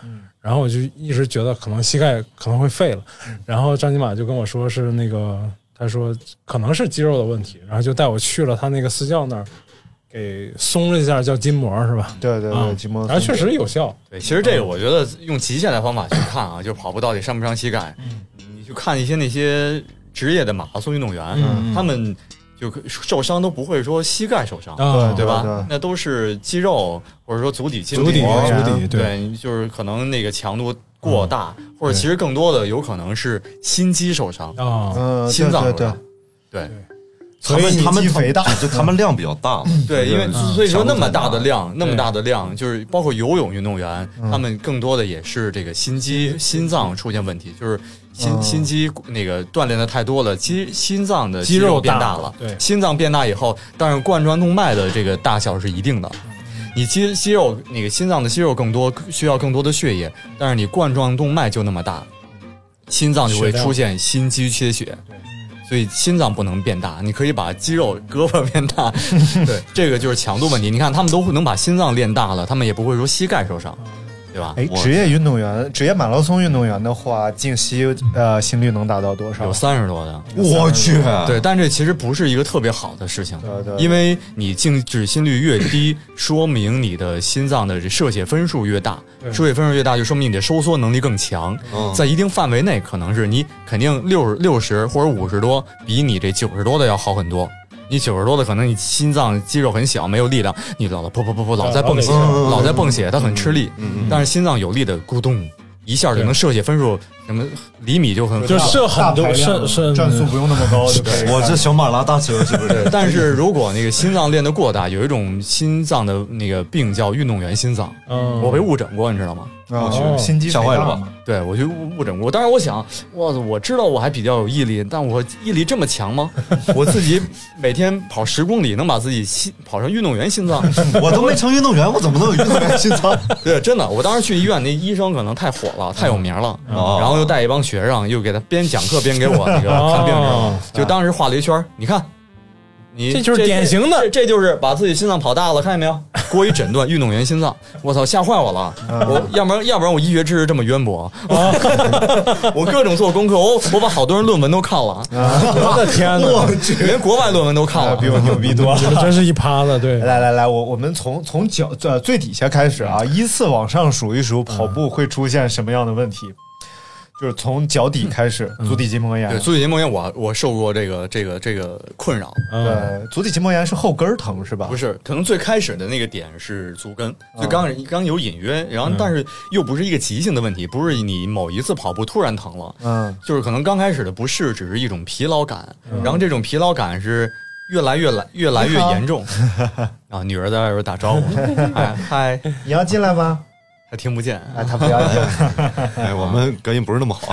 然后我就一直觉得可能膝盖可能会废了。然后张金马就跟我说是那个，他说可能是肌肉的问题，然后就带我去了他那个私教那儿。给松了一下，叫筋膜是吧？对对对，啊筋膜然后确实有效。对，其实这个我觉得用极限的方法去看啊，就是跑步到底伤不伤膝盖，你去看一些那些职业的马拉松运动员，嗯他们就受伤都不会说膝盖受伤，啊对吧？那都是肌肉或者说足底筋足底膜足底对对，就是可能那个强度过大，或者其实更多的有可能是心肌受伤、啊，嗯，心脏对对受伤。对他们他们肌肥大就他们量比较大嘛。对，因为嗯所以说那么大的量，那么大的量，就是包括游泳运动员，他们更多的也是这个心肌、心脏出现问题，就是心嗯心肌那个锻炼的太多了，肌心脏的肌肉肉变大大了，对心脏变大以后，但是冠状动脉的这个大小是一定的。你肌肌肉那个心脏的肌肉更多，需要更多的血液，但是你冠状动脉就那么大，心脏就会出现心肌缺血。所以心脏不能变大，你可以把肌肉、胳膊变大，对，这个就是强度问题。你看他们都能把心脏练大了，他们也不会说膝盖受伤，对吧？哎，职业运动员、职业马拉松运动员的话，静息呃心率能达到多少？有三十多的，我去，对，但这其实不是一个特别好的事情，对对因为你静止心率越低，说明你的心脏的射血分数越大，射血分数越大就说明你的收缩能力更强，嗯。在一定范围内，可能是你肯定六十六十或者五十多，比你这九十多的要好很多。你九十多的可能你心脏肌肉很小，没有力量，你老老噗噗噗噗老在蹦血，嗯老在蹦血，它很吃力。但是心脏有力的，咕咚一下就能射血分数什么厘米就很就射很多射射转速不用那么高就可以。我这小马拉大车是不是？但是如果那个心脏练得过大，有一种心脏的那个病叫运动员心脏，嗯我被误诊过，你知道吗？我去心肌吓坏了吧？对，我就误诊过。当然，我想，我我知道我还比较有毅力，但我毅力这么强吗？我自己每天跑十公里，能把自己心跑成运动员心脏？我都没成运动员，我怎么能有运动员心脏？对，真的，我当时去医院，那医生可能太火了，太有名了，哦然后又带一帮学生，又给他边讲课边给我那个看病？就当时画了一圈，你看。你这就是典型的这，这就是把自己心脏跑大了，看见没有？给我一诊断，运动员心脏，我操，吓坏我了！我要不然要不然我医学知识这么渊博，我各种做功课，我我把好多人论文都看了，我的天哪，连国外论文都看了，啊比我牛逼多了。你们真是一趴子，对，来来来，我我们从从脚最最底下开始啊，依次往上数一数，跑步会出现什么样的问题？就是从脚底开始，足底筋膜炎对，。足底筋膜炎我我受过这个这个这个困扰，嗯，呃，足底筋膜炎是后跟儿疼是吧？不是，可能最开始的那个点是足跟，就刚刚有隐约，然后但是又不是一个急性的问题，不是你某一次跑步突然疼了，嗯，就是可能刚开始的不适只是一种疲劳感，然后这种疲劳感是越来越来越来越严重。啊，女儿在外边打招呼，哎嗨，你要进来吗？还听不见。哎，他不要听。哎，我们隔音不是那么好。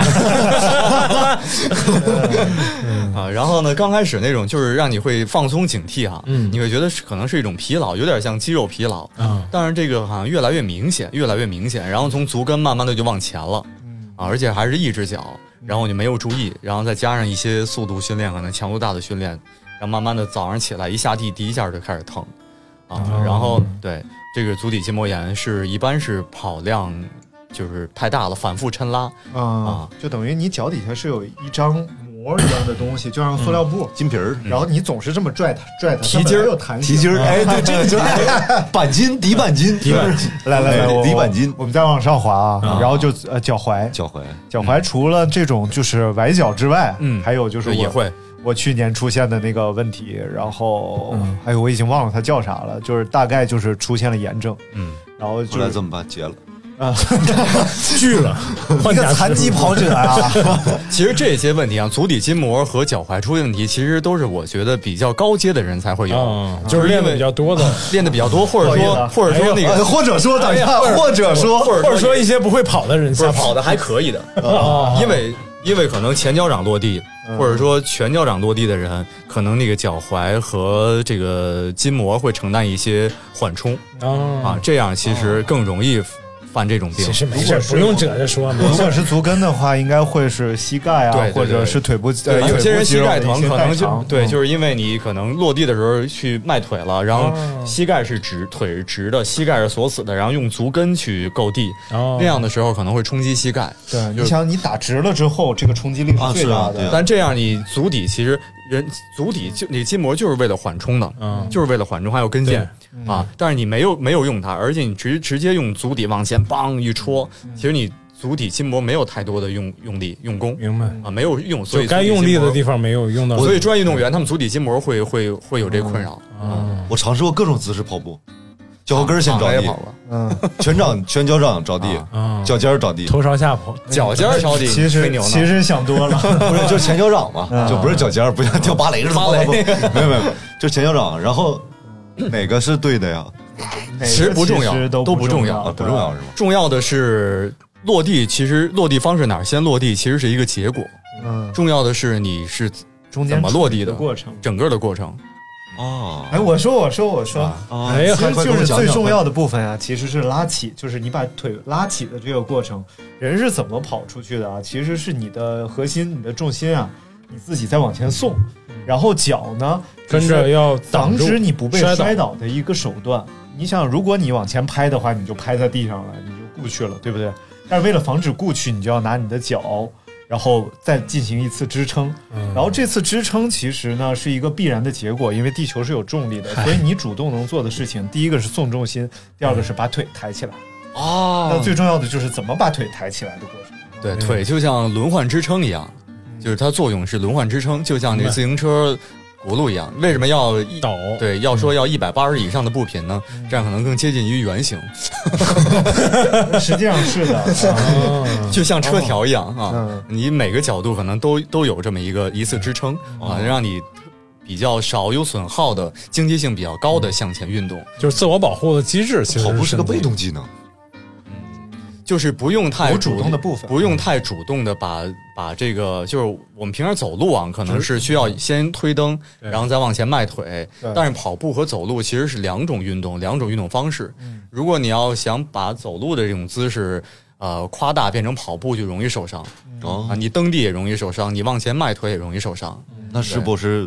啊，然后呢，刚开始那种就是让你会放松警惕哈，嗯你会觉得是可能是一种疲劳，有点像肌肉疲劳，啊但是这个好像越来越明显，越来越明显，然后从足跟慢慢的就往前了，啊，而且还是一只脚，然后你没有注意，然后再加上一些速度训练，可能强度大的训练，然后慢慢的早上起来一下地第一下就开始疼，啊，然后对这个足底筋膜炎是一般是跑量就是太大了，反复抻拉，啊，就等于你脚底下是有一张膜一样的东西，就像塑料布，金皮儿，然后你总是这么拽它，拽它，它提筋有弹性。提筋儿，哎，对，这个就哎钣金、底板筋、底板筋，来来来，底板筋，我们再往上滑啊，然后就呃脚踝，脚踝，脚踝除了这种就是崴脚之外，嗯还有就是也会。我去年出现的那个问题，然后，哎呦，我已经忘了它叫啥了，就是大概就是出现了炎症，嗯，然后后就是来怎么办？结了。锯了，换一个甲残疾跑者啊，其实这些问题啊，足底筋膜和脚踝出问题，其实都是我觉得比较高阶的人才会有，嗯，就是练的比较多的，练的比较多，或者说或者说那个，哎或者说，等一下，或者说，或者或者说一些不会跑的人不是瞎跑的还可以的，哦因为因为可能前脚掌落地，或者说全脚掌落地的人，可能那个脚踝和这个筋膜会承担一些缓冲。啊。啊，，这样其实更容易犯这种病其。实没事，不用褶着说，如果。是足跟的话，应该会是膝盖啊，对对或者是腿部，对，呃有些人膝盖疼，可能就对，就是因为你可能落地的时候去迈腿了，然后哦膝盖是直，腿是直的，膝盖是锁死的，然后用足跟去够地，哦那样的时候可能会冲击膝盖。对，就是你想你打直了之后，这个冲击力啊是最大的。是啊啊但这样你足底其实人足底就你筋膜就是为了缓冲的，嗯就是为了缓冲，还有跟腱啊。但是你没有没有用它，而且你直直接用足底往前梆一戳，其实你足底筋膜没有太多的用用力用功明白，啊，没有用，所以该用力的地方。没有用到。所以专业运动员他们足底筋膜会会会有这个困扰，我尝试过各种姿势跑步，脚后跟先 着地嗯，全掌全脚掌着地，啊，脚尖着地，头朝下跑，脚尖着地，其实其实想多了，不是就前脚掌嘛，就不是脚尖，不像跳芭蕾似的。芭蕾没有没有，就前脚掌。然后哪个是对的呀？其实不重要其实都都不重要啊，不重要是吗？重要的是落地，其实落地方式哪先落地，其实是一个结果。嗯，重要的是你是中间怎么落地的过程。整个的过程。哦，哎，我说我说我说，啊哎呀其实就是最重。要的部分啊，其实是拉起，就是你把腿拉起的这个过程。人是怎么跑出去的啊？其实是你的核心、你的重心啊，你自己在往前送，然后脚呢跟着要防挡止你不被摔倒摔倒的一个手段。你想，如果你往前拍的话，你就拍在地上了，你就顾去了，对不对？但是为了防止顾去，你就要拿你的脚，然后再进行一次支撑。嗯然后这次支撑其实呢是一个必然的结果，因为地球是有重力的，所以你主动能做的事情，第一个是送重心，第二个是把腿抬起来。哦，那最重要的就是怎么把腿抬起来的过程。对，腿就像轮换支撑一样，就是它作用是轮换支撑，就像那个自行车轱辘一样。为什么要一倒对，要说要一百八十以上的步频呢？这样可能更接近于圆形，实际上是的，啊就像车条一样啊嗯。你每个角度可能都都有这么一个一次支撑啊，让你比较少有损耗的、经济性比较高的向前运动，就是自我保护的机制，其实跑步是个被动技能，就是不用太有主动的部分不用太主动的把把这个，就是我们平常走路啊，可能是需要先推蹬，对然后再往前迈腿。但是跑步和走路其实是两种运动，两种运动方式。如果你要想把走路的这种姿势。呃，夸大变成跑步就容易受伤啊！哦，你蹬地也容易受伤，你往前迈腿也容易受伤。那是不是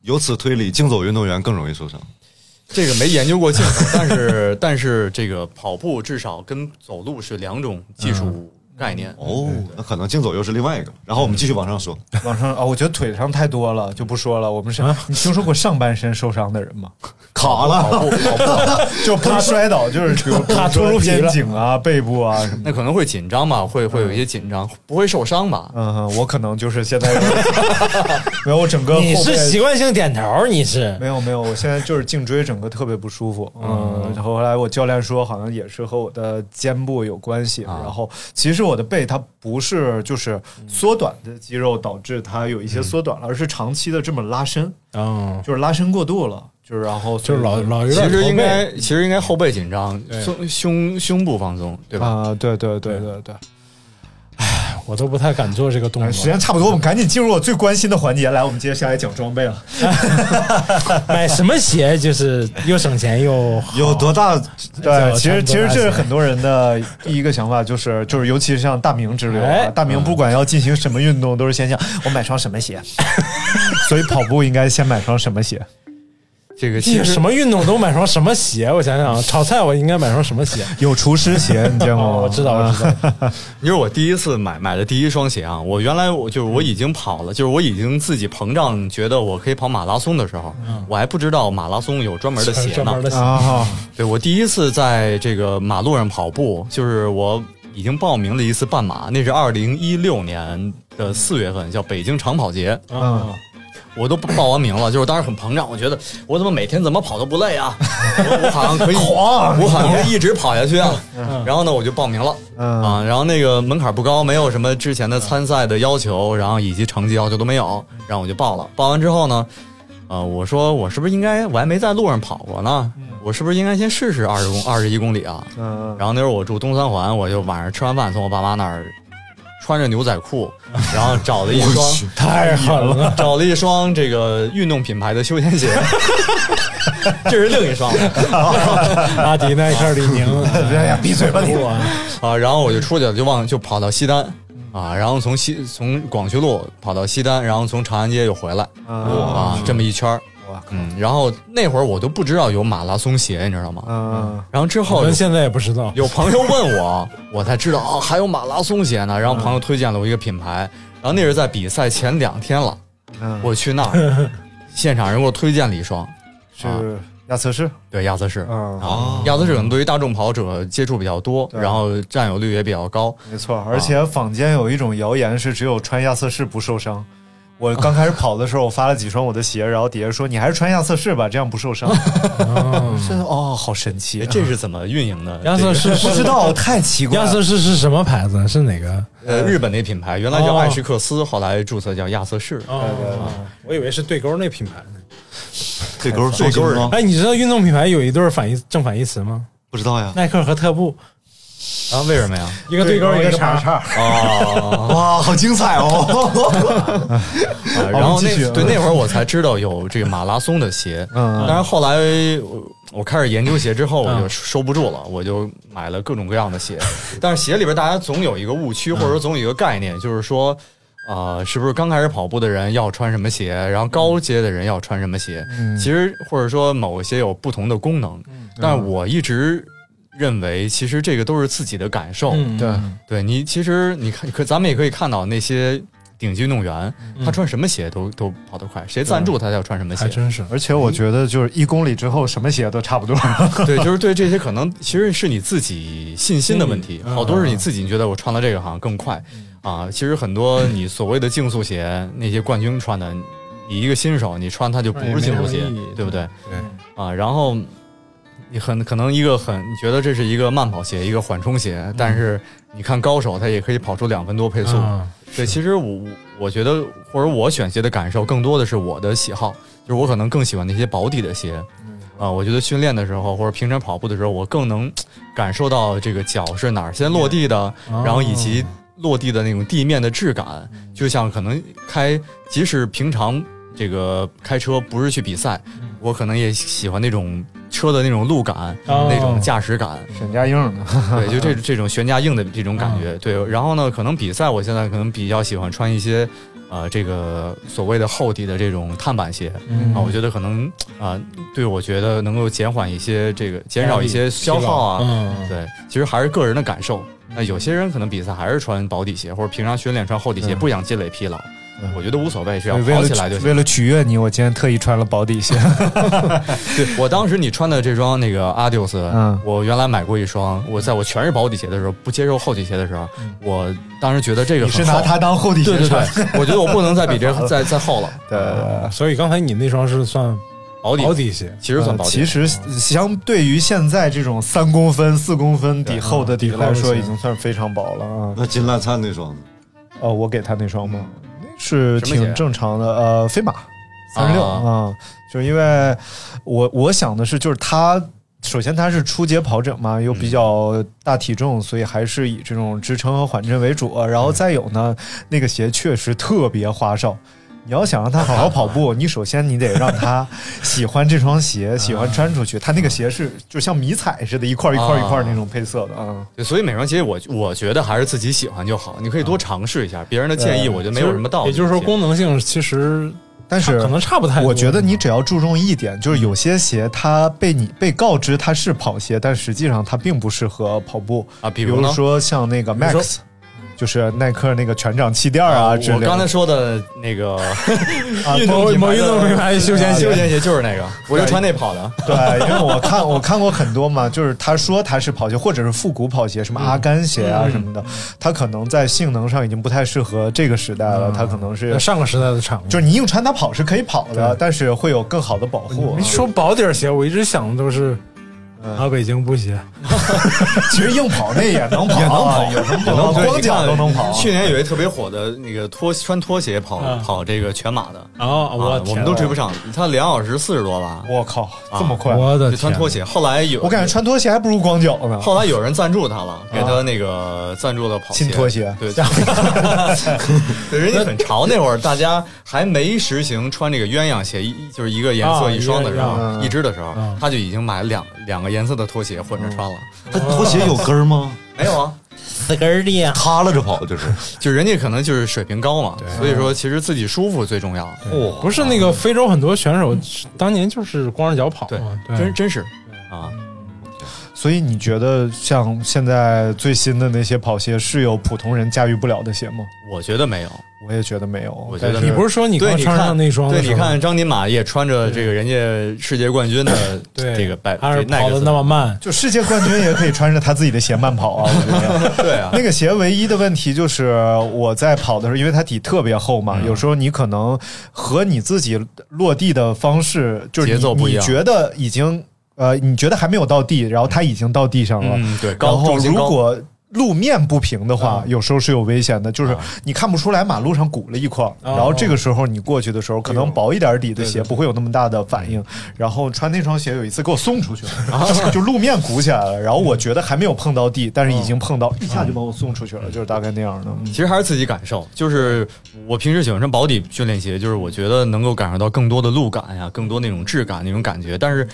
由此推理，竞走运动员更容易受伤？这个没研究过镜头，但是 但是这个跑步至少跟走路是两种技术概念。哦，那可能竞走又是另外一个。然后我们继续往上说，往上啊，我觉得腿上太多了，就不说了。我们是，你听说过上半身受伤的人吗？卡了，跑步跑步。就怕摔倒，就是比如卡突出皮肩颈啊、背部啊什么。那可能会紧张吧，会会有一些紧张，不会受伤吧？嗯，我可能就是现在。有 没有，我整个你是习惯性点头，你是？没有没有，我现在就是颈椎整个特别不舒服，嗯，然后后来我教练说好像也是和我的肩部有关系，啊。然后其实我的背它不是就是缩短的肌肉导致它有一些缩短了，而是长期的这么拉伸，嗯，就是拉伸过度了，就是然后就是老老有其实应该其实应该后背紧张，对。胸胸胸部放松，对吧？啊，对对对。对对，我都不太敢做这个动作时。间差不多，我们赶紧进入我最关心的环节，来，我们接下来讲装备了。买什么鞋就是又省钱又有多大？对，其实其实这是是很多人的第一个想法，就是就是，尤其是像大明之流啊，哎大明不管要进行什么运动，都是先想我买双什么鞋，所以跑步应该先买双什么鞋。这个其实什么运动都买双什么鞋？我想想，炒菜我应该买双什么鞋？有厨师鞋，你见过吗？我知道，我知道。你说我第一次买买的第一双鞋啊，我原来我就是我已经跑了，就是我已经自己膨胀，觉得我可以跑马拉松的时候，我还不知道马拉松有专门的鞋呢。啊，对我第一次在这个马路上跑步，就是我已经报名了一次半马，那是二零一六年的四月份，叫北京长跑节。嗯。我都报完名了，就是当时很膨胀，我觉得我怎么每天怎么跑都不累啊？我 我好像可以，我好像可以一直跑下去啊。然后呢，我就报名了啊。然后那个门槛不高，没有什么之前的参赛的要求，然后以及成绩要求都没有，然后我就报了。报完之后呢，呃，我说我是不是应该，我还没在路上跑过呢，我是不是应该先试试二十公二十一公里啊？然后那时候我住东三环，我就晚上吃完饭从我爸妈那儿。穿着牛仔裤，然后找了一双，太狠了，找了一双这个运动品牌的休闲鞋，这是另一双，阿迪、耐克、李宁，哎呀，闭嘴吧你！啊，然后我就出去了，就往就跑到西单，啊，然后从西从广渠路跑到西单，然后从长安街又回来，啊，这么一圈嗯，然后那会儿我都不知道有马拉松鞋，你知道吗？嗯，然后之后现在也不知道，有朋友问我，我才知道哦，还有马拉松鞋呢。然后朋友推荐了我一个品牌，然后那是在比赛前两天了，嗯我去那儿，现场人给我推荐了一双，是亚瑟士，对亚瑟士，啊，亚瑟士可能对于大众跑者接触比较多，然后占有率也比较高，没错。而且坊间有一种谣言是，只有穿亚瑟士不受伤。我刚开始跑的时候，我发了几双我的鞋，然后底下说你还是穿亚瑟士吧，这样不受伤。哦，好神奇，这是怎么运营的？亚瑟士不知道，太奇怪。亚瑟士是什么牌子？是哪个？呃，日本那品牌，原来叫艾什克斯，后来注册叫亚瑟士。哦，我以为是对勾那品牌呢。对勾对勾吗？哎，你知道运动品牌有一对反义正反义词吗？不知道呀。耐克和特步。啊，为什么呀？一个对勾，一个叉叉。哦，哇，好精彩哦！然后那对那会儿我才知道有这个马拉松的鞋，嗯，但是后来我我开始研究鞋之后，我就收不住了，我就买了各种各样的鞋。但是鞋里边大家总有一个误区，或者说总有一个概念，就是说，啊，是不是刚开始跑步的人要穿什么鞋，然后高阶的人要穿什么鞋？嗯其实或者说某些有不同的功能，嗯但是我一直。认为其实这个都是自己的感受，对对，你其实你看，可咱们也可以看到那些顶级运动员，他穿什么鞋都都跑得快，谁赞助他要穿什么鞋，还真是。而且我觉得就是一公里之后什么鞋都差不多。对，就是对这些可能其实是你自己信心的问题，好多是你自己觉得我穿的这个好像更快啊。其实很多你所谓的竞速鞋，那些冠军穿的，你一个新手你穿它就不是竞速鞋，对不对？对啊，然后。你很可能一个很，你觉得这是一个慢跑鞋，一个缓冲鞋，但是你看高手他也可以跑出两分多配速。对，其实我我觉得或者我选鞋的感受更多的是我的喜好，就是我可能更喜欢那些薄底的鞋。啊，我觉得训练的时候或者平常跑步的时候，我更能感受到这个脚是哪儿先落地的，然后以及落地的那种地面的质感，就像可能开，即使平常这个开车不是去比赛，我可能也喜欢那种。车的那种路感，那种驾驶感，悬架硬，对，就这 这种悬架硬的这种感觉，对。然后呢，可能比赛，我现在可能比较喜欢穿一些，呃，这个所谓的厚底的这种碳板鞋啊，我觉得可能啊，对我觉得能够减缓一些这个，减少一些消耗啊，对。其实还是个人的感受，那有些人可能比赛还是穿薄底鞋，或者平常训练穿厚底鞋，不想积累疲劳。我觉得无所谓，只要跑起来就行。为了取悦你，我今天特意穿了薄底鞋。对我当时你穿的这双那个阿迪斯，嗯，我原来买过一双。我在我全是薄底鞋的时候，不接受厚底鞋的时候，我当时觉得这个你是拿它当厚底 鞋穿。我觉得我不能再比这 再再厚了。对，所以刚才你那双是算薄底薄底鞋，其实算薄。其实相对于现在这种三公分、四公分底厚的底来说，已经算非常薄了啊。那金烂灿那双呢？哦，我给他那双吗？是挺正常的，呃，飞马三十六啊，就是因为我我想的是，就是他首先他是初阶跑者嘛，又比较大体重，所以还是以这种支撑和缓震为主。然后再有呢，那个鞋确实特别花哨。你要想让他好好跑步，你首先你得让他 喜欢这双鞋，喜欢穿出去。他那个鞋是就像迷彩似的，一块一块一块那种配色的嗯。对，所以每双鞋我我觉得还是自己喜欢就好。你可以多尝试一下，别人的建议我觉得没有什么道理。也就是说，功能性其实。但是可能差不太多。我觉得你只要注重一点，就是有些鞋它被你被告知它是跑鞋，但实际上它并不适合跑步啊比比如说像那个 Max，就是耐克那个全掌气垫啊之类的。我刚才说的那个 啊运动某运动品牌休闲鞋休闲鞋就是那个，我就穿那跑的。对，因为我看我看过很多嘛，就是他说他是跑鞋或者是复古跑鞋，什么阿甘鞋啊什么的，它可能在性能上已经不太适合这个时代了，它可能是上个时代的产物。就是你硬穿它跑是可以跑的，但是会有更好的保护你。说薄底鞋，我一直想的都是嗯啊，北京布鞋。其实硬跑那也 能跑，也能跑有什么不能能？光脚都能跑。去年有一特别火的那个拖穿拖鞋跑啊跑这个全马的，啊，我我们都追不上，他两小时四十多吧，我靠，这么快！我的穿拖鞋。后来有我感觉穿拖鞋还不如光脚呢。后来有人赞助他了，给他那个赞助了跑新拖鞋对，对，人家很潮。那会儿大家还没实行穿这个鸳鸯鞋，一就是一个颜色啊一双的时候，嗯一只的时候嗯，他就已经买了两两个颜色的拖鞋混着穿了。他拖鞋有跟儿吗？没有啊，死跟儿的呀。塌了着跑就是。就人家可能就是水平高嘛，所以说其实自己舒服最重要。哦，不是那个非洲很多选手当年就是光着脚跑对，真真是啊，所以你觉得像现在最新的那些跑鞋是有普通人驾驭不了的鞋吗？我觉得没有。我也觉得没有。我觉得你不是说你对，刚你看穿上那双的对，你看张金玛也穿着这个人家世界冠军的这个百还是跑的那么慢，就世界冠军也可以穿着他自己的鞋慢跑啊，我觉得。对啊，那个鞋唯一的问题就是我在跑的时候，因为它底特别厚嗯嘛，有时候你可能和你自己落地的方式，就是你节奏不一样你觉得已经呃，你觉得还没有到地，然后它已经到地上了。嗯，对，然高后如果路面不平的话，嗯有时候是有危险的，就是啊你看不出来马路上鼓了一块儿，哦然后这个时候你过去的时候，可能薄一点底的鞋不会有那么大的反应。然后穿那双鞋有一次给我送出去啊了，就路面鼓起来了，然后我觉得还没有碰到地，但是已经碰哦到，一下就把我送出去了，就是大概那样的。嗯其实还是自己感受，就是我平时喜欢穿薄底训练鞋，就是我觉得能够感受到更多的路感呀，更多那种质感那种感觉，但是。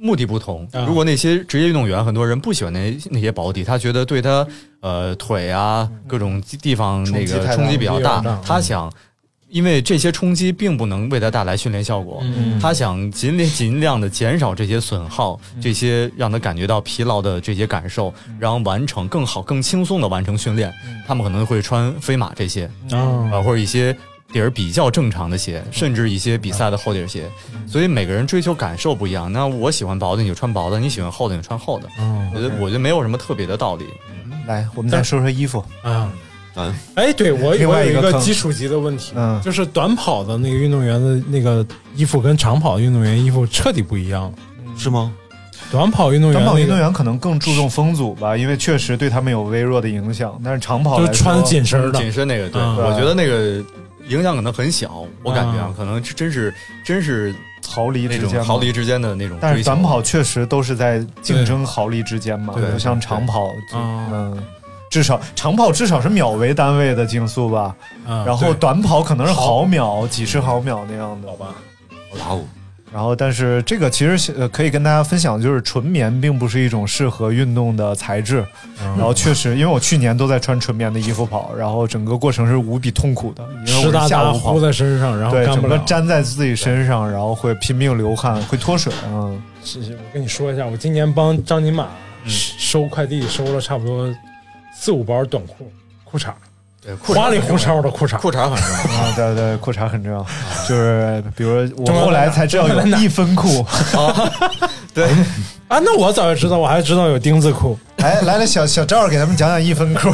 目的不同。啊，如果那些职业运动员，很多人不喜欢那那些保底，他觉得对他呃腿啊各种地方那个冲击比较大他想。因为这些冲击并不能为他带来训练效果，嗯。他想尽力尽量的减少这些损耗，这些让他感觉到疲劳的这些感受，然后完成更好、更轻松的完成训练。他们可能会穿飞马这些，啊啊，或者一些底儿比较正常的鞋，甚至一些比赛的厚底儿鞋。所以每个人追求感受不一样。那我喜欢薄的，你就穿薄的；你喜欢厚的，你就穿厚的。嗯我觉得我觉得没有什么特别的道理。来，我们再说说衣服。啊。嗯，哎，对我我有一个基础级的问题，嗯就是短跑的那个运动员的那个衣服跟长跑的运动员衣服彻底不一样。是吗？短跑运动员、那个，短跑运动员可能更注重风阻吧，因为确实对他们有微弱的影响。但是长跑就是穿紧身的，紧身那个，对，嗯我觉得那个影响可能很小。我感觉啊嗯，可能真是真是毫厘那之间毫厘之间的那种但是。短跑确实都是在竞争毫厘之间嘛，对不像长跑，就哦嗯，至少长跑至少是秒为单位的竞速吧，嗯然后对短跑可能是毫秒、几十毫秒那样的。好吧。哇哦，然后，但是这个其实呃可以跟大家分享，就是纯棉并不是一种适合运动的材质。嗯然后确实，因为我去年都在穿纯棉的衣服跑，然后整个过程是无比痛苦的，因为我湿哒是下午跑哒糊，在身上，然后对，整个。粘在自己身上，然后会拼命流汗，会脱水。嗯，是是，我跟你说一下，我今年帮张金马收快递，收了差不多四五包短裤、裤衩，对花里胡哨的裤衩。裤衩很重要。啊，对对，裤衩很重要，就是 比如我后来才知道有一分裤啊。对，啊，那我早就知道，我还知道有丁字裤。哎，来了，小小赵给他们讲讲一分裤。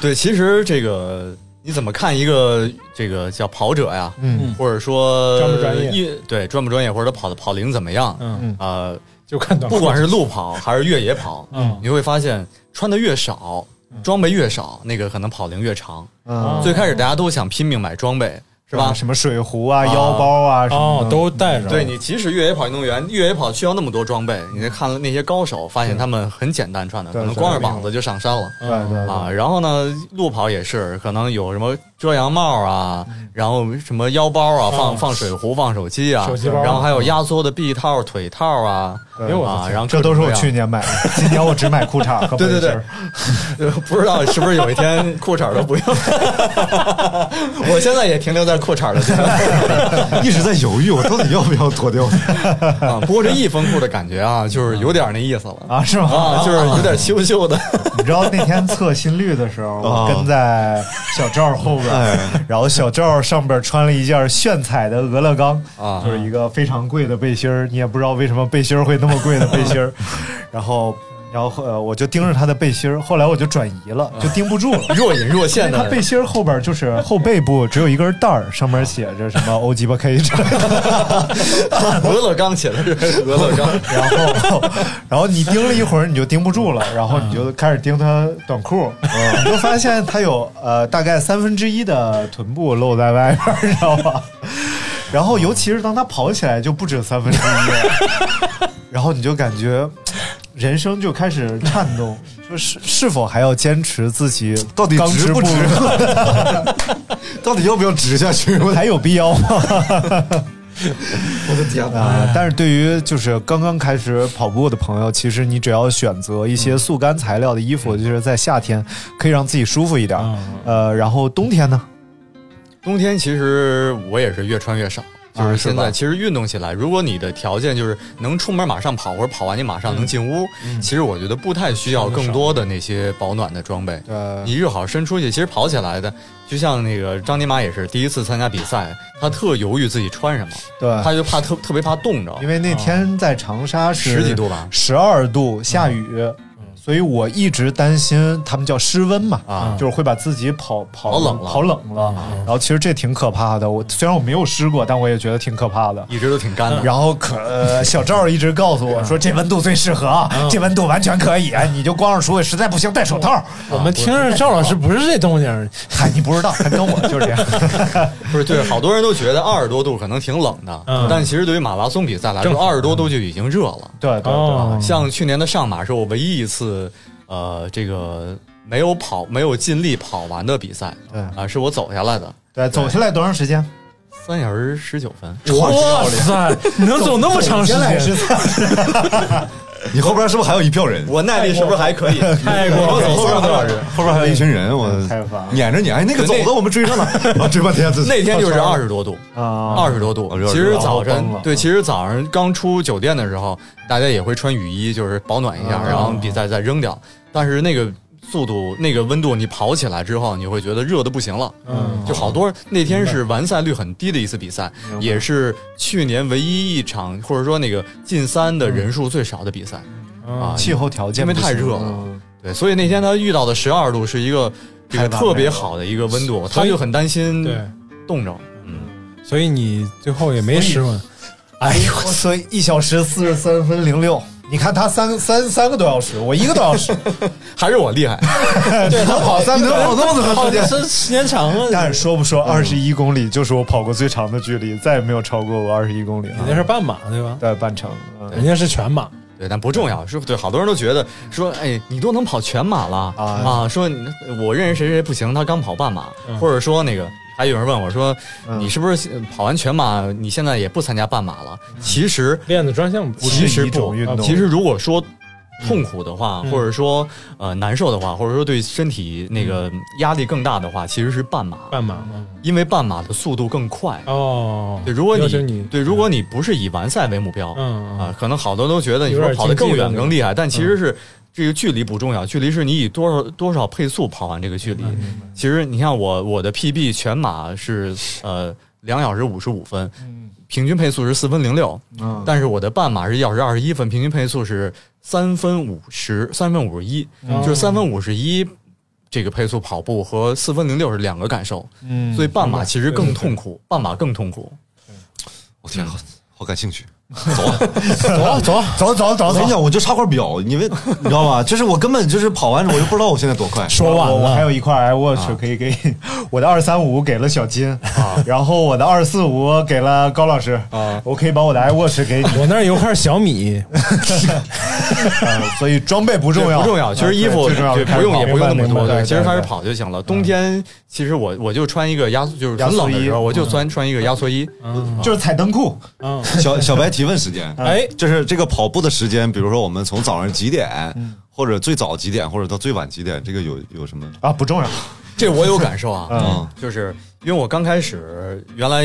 对，其实这个你怎么看一个这个叫跑者呀？嗯或者说专不专业一对专不专业，或者跑的跑龄怎么样？嗯，呃，就看短。不管是路跑还是越野跑，嗯你会发现穿的越少，装备越少，那个可能跑龄越长。嗯，最开始大家都想拼命买装备，是吧？什么水壶啊、啊腰包啊什么都带着。对你，即使越野跑运动员，越野跑需要那么多装备，你再看了那些高手，发现他们很简单穿的，可能光着膀子就上山了。对对对啊，然后呢，路跑也是，可能有什么遮阳帽啊，然后什么腰包啊，放放水壶、放手机啊，手机包。然后还有压缩的臂套、腿套啊，哎呦我的啊，天然后这都是我去年买的，今年我只买裤衩和背心对对对。不知道是不是有一天裤衩都不用，我现在也停留在裤衩的阶段。一直在犹豫，我到底要不要脱掉？啊。不过这一分裤的感觉啊，就是有点那意思了。啊，是吗？啊，就是有点羞羞的。你知道那天测心率的时候，我啊。跟在小赵后边，哎。然后小赵上边穿了一件炫彩的俄勒冈，啊。就是一个非常贵的背心儿，你也不知道为什么背心儿会那么贵的背心儿，然后。然后呃，我就盯着他的背心儿，后来我就转移了，就盯不住了。若隐若现的。他背心儿后边就是后背部只有一根带儿，上面写着什么欧鸡巴 K 之类的。俄勒冈写的是俄勒冈，然后，然后你盯了一会儿，你就盯不住了，然后你就开始盯他短裤，你就发现他有呃大概三分之一的臀部露在外边，你知道吧？然后尤其是当他跑起来，就不止三分之一了，然后你就感觉人生就开始颤动，说是是否还要坚持自己到底值不值入 到底要不要直下去？还有必要吗？我的天啊、但是对于就是刚刚开始跑步的朋友，其实你只要选择一些速干材料的衣服，就是在夏天可以让自己舒服一点。嗯呃，然后冬天呢？冬天其实我也是越穿越少。就是现在，其实运动起来，如果你的条件就是能出门马上跑，或者跑完你马上能进屋，其实我觉得不太需要更多的那些保暖的装备。呃，你热好伸出去，其实跑起来的，就像那个张尼玛也是第一次参加比赛，他特犹豫自己穿什么，对，他就怕特特别怕冻着，因为那天在长沙是十几度吧。十二度，下雨。所以我一直担心他们叫失温嘛，啊就是会把自己跑跑跑冷了跑冷了。然后其实这挺可怕的。我虽然我没有湿过，但我也觉得挺可怕的。一直都挺干的。然后可、呃、小赵一直告诉我说，这温度最适合啊，这温度完全可以，你就光着出去，实在不行戴手套。我们听着赵老师不是这动静，嗨，你不知道，他跟我就是这样。不是对，好多人都觉得二十多度可能挺冷的，嗯但其实对于马拉松比赛来说，二十多度就已经热了。对对对，哦像去年的上马是我唯一一次，呃，这个没有跑没有尽力跑完的比赛，对啊，是我走下来的，对，走下来多长时间？三小时十九分。哇塞，你 能走那么长时间是？你后边是不是还有一票人？我耐力是不是还可以？太过我走后边多少人。后边还有一群人，我太烦撵着你，哎，那个走的我们追上了，啊，追半天，那天就是二十多度，啊二十多度其实早晨对，其实早上刚出酒店的时候，大家也会穿雨衣，就是保暖一下，然后比赛再扔掉。但是那个速度、那个温度，你跑起来之后，你会觉得热的不行了。嗯，就好多那天是完赛率很低的一次比赛，也是去年唯一一场或者说那个进三的人数最少的比赛啊。气候条件因为太热了嗯对，所以那天他遇到的十二度是一个特别好的一个温度，他就很担心对，冻着。嗯，所以你最后也没失温。哎呦，所以一小时四十三分零六。你看他三三三个多小时，我一个多小时，还是我厉害。对他跑三个多小时，那么长跑时间，这时间长了，但是说不说，二十一公里就是我跑过最长的距离，再也没有超过过二十一公里了。你那是半马对吧？对半程，嗯人家是全马，对，但不重要，是对，好多人都觉得说，哎，你都能跑全马了啊啊，说我认识谁谁不行，他刚跑半马，或者说那个还有人问我说，嗯你是不是跑完全马，你现在也不参加半马了？其实练的专项不是一其实不种运动。其实如果说痛苦的话，嗯。或者说呃难受的话，或者说对身体那个压力更大的话，其实是半马，半马嗯。因为半马的速度更快。哦。对，如果你对，如果你不是以完赛为目标，嗯啊，可能好多都觉得你说跑得更远更厉害，但其实是这个距离不重要，距离是你以多少多少配速跑完这个距离。其实你看我我的 PB 全马是呃两小时五十五分，平均配速是四分零六，嗯但是我的半马是一小时二十一分，平均配速是三分五十三分五十一，就是三分五十一。这个配速跑步和四分零六是两个感受，嗯所以半马其实更痛苦，半马更痛苦。我天，好好感兴趣。走啊走啊 走啊走走走，我跟你讲，我就差块表，你们你知道吗？就是我根本就是跑完，我就不知道我现在多快。说完我我还，有一块 iWatch 可以给你，我的二三五给了小金，然后我的二四五给了高老师，啊我可以把我的 iWatch 给你。我那儿有块小米，呃所以装备不重要，不重要。其实衣服最重要对不用也不用那么多，对，其实还是跑。跑就行了。冬天其实我我就穿一个压缩，就是很冷的时候，我就穿穿一个压缩衣。就是彩灯裤，嗯，小小白提问时间，哎，就是这个跑步的时间，比如说我们从早上几点，或者最早几点，或者到最晚几点，这个有有什么？啊，不重要。这我有感受啊，嗯。就是因为我刚开始原来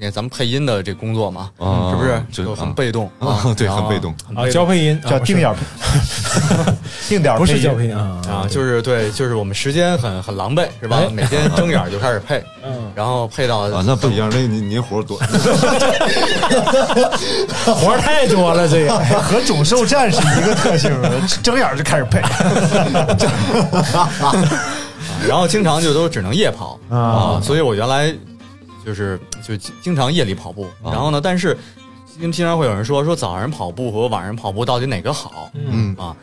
那咱们配音的这工作嘛，啊是不是就就很啊被动啊对很被动啊，很被动交配音叫定点儿，定点儿不是配音交配音啊啊，就是对，就是我们时间很很狼狈，是吧哎？每天睁眼就开始配，嗯然后配到啊，那不一样，那您您活儿多，活儿太多了，这个和种兽战是一个特性，睁眼就开始配。然后经常就都只能夜跑啊啊，所以我原来就是就经常夜里跑步，啊然后呢，但是经经常会有人说说早上跑步和晚上跑步到底哪个好？嗯啊，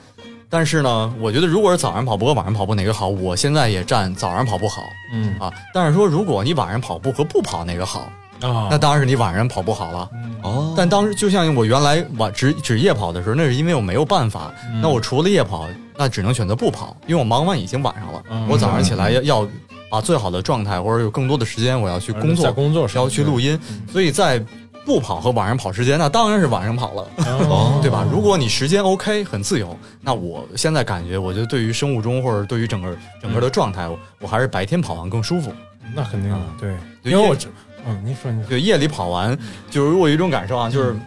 但是呢，我觉得如果是早上跑步和晚上跑步哪个好，我现在也站早上跑步好嗯啊。但是说如果你晚上跑步和不跑哪个好，啊那当然是你晚上跑步好了。哦，但当时就像我原来晚只只夜跑的时候，那是因为我没有办法。那我除了夜跑，那只能选择不跑，因为我忙完已经晚上了。嗯我早上起来要要把最好的状态，或者有更多的时间，我要去工作，在工作时要去录音。所以在不跑和晚上跑时间，那当然是晚上跑了，哦 对吧？如果你时间 OK 很自由，那我现在感觉，我觉得对于生物钟或者对于整个整个的状态，我我还是白天跑完更舒服。那肯定的，对，对因为我这嗯，你说你对，夜里跑完，就是我有一种感受啊，就是嗯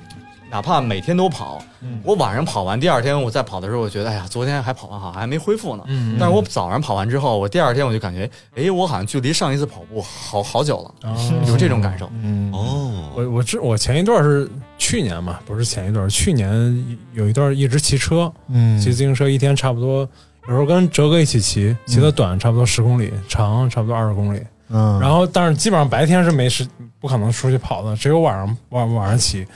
哪怕每天都跑，我晚上跑完，第二天我再跑的时候，我觉得哎呀，昨天还跑完好，还没恢复呢。嗯但是我早上跑完之后，我第二天我就感觉，哎，我好像距离上一次跑步好好久了，有这种感受。嗯，哦，我我这我前一段是去年嘛，不是前一段，去年有一段一直骑车，嗯。骑自行车一天差不多，有时候跟哲哥一起骑，骑的短差不多十公里，长差不多二十公里。嗯，然后但是基本上白天是没时不可能出去跑的，只有晚上晚晚上骑，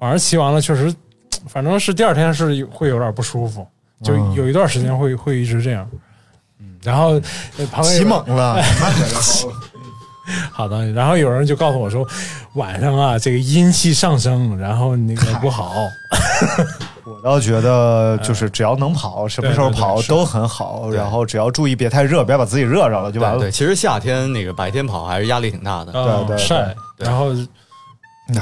晚上骑完了确实，反正是第二天是会有点不舒服，就嗯有一段时间会会一直这样。嗯，然后呃旁边有起猛了，好的，然后有人就告诉我说，晚上啊，这个阴气上升，然后那个不好。我倒觉得就是只要能跑，什么时候跑都很好。然后只要注意别太热，别把自己热着了就完了。对对，其实夏天那个白天跑还是压力挺大的。啊对对晒，对然后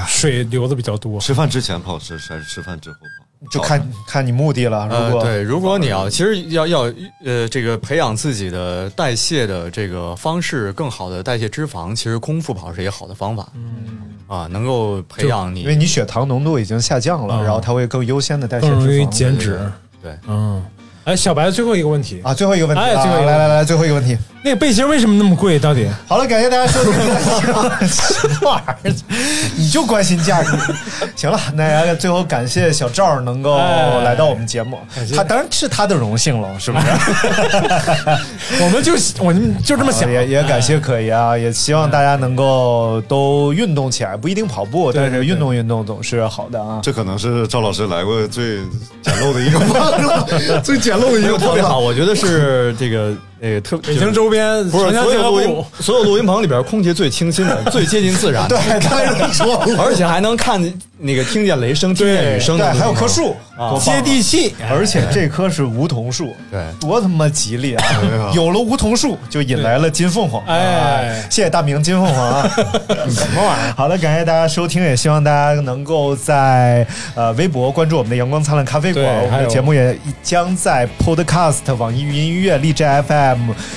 水流的比较多。吃饭之前跑是还是吃饭之后跑？就看看你目的了。如呃，果对，如果你要其实要要呃这个培养自己的代谢的这个方式，更好的代谢脂肪，其实空腹跑是一个好的方法。嗯啊，能够培养你因为你血糖浓度已经下降了，嗯然后它会更优先的代谢更容易脂肪。减脂。对嗯，哎，小白最后一个问题，啊，最后一个问题，啊哎最后一个来来来，最后一个问题。那个背心为什么那么贵？到底？好了，感谢大家收听。什么玩意儿？你就关心价格？行了，那最后感谢小赵能够哎来到我们节目，他当然是他的荣幸了，是不是？我们就我们就这么想，也也感谢可怡啊，也希望大家能够都运动起来，不一定跑步，但是运动运动总是好的啊。这可能是赵老师来过最简陋的一个方 最简陋的一个特别好，我觉得是这个呃特北京周边不是所有录音，所有录音棚里边空气最清新的，最接近自然的，对，当然说，而且还能看见那个听见雷声，听见雨声对，还有棵树，接地气。而且这棵是梧桐树，对。多他妈吉利啊！有了梧桐树，就引来了金凤凰。哎。谢谢大明金凤凰啊！什么玩意儿？好的，感谢大家收听，也希望大家能够在呃微博关注我们的阳光灿烂咖啡馆，我们的节目也将在 Podcast、网易云音乐、荔枝 FM、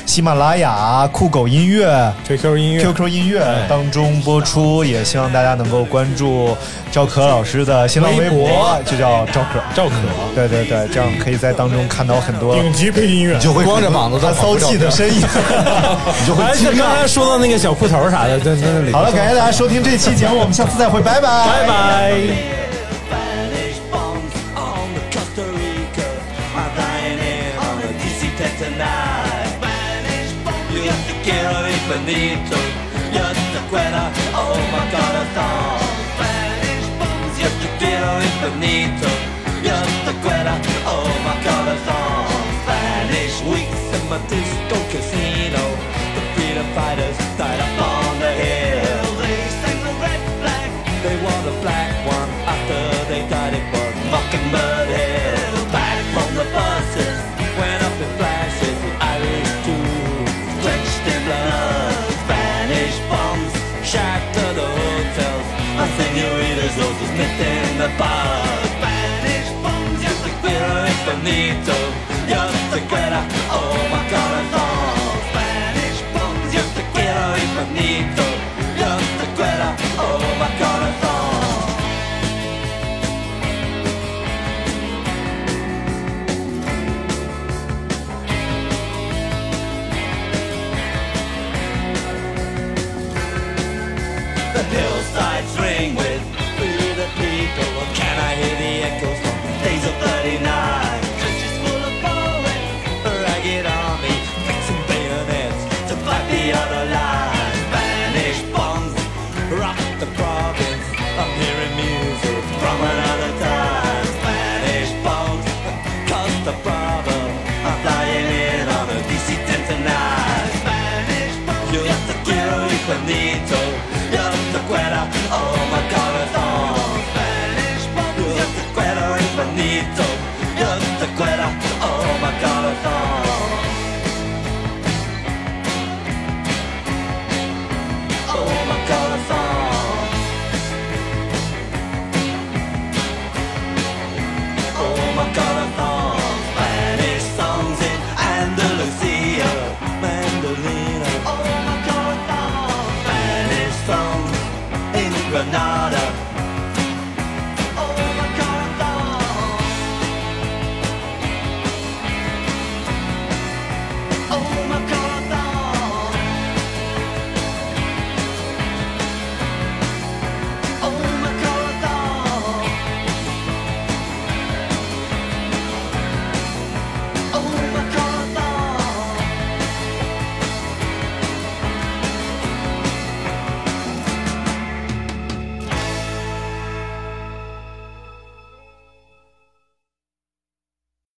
喜马拉雅、酷狗音乐。QQ 音乐 QQ 音乐当中播出，也希望大家能够关注赵可老师的新浪微微博博，就叫赵可。赵可，对对对，这样可以在当中看到很多顶级配音乐。就会光着膀子他在骚气的身影。你就会哎，惊这刚才。说到那个小裤头啥的，在在那里。好了，感谢大家收听这期节目，我们下次再会，拜拜，拜拜。Quiero infinito, yo te quiero, oh my corazón. Yo te quiero infinito, yo te quiero, oh my corazón. Spanish weeks in my Spanish bombs, yo te quiero infinito, yo get quiero, oh my god, I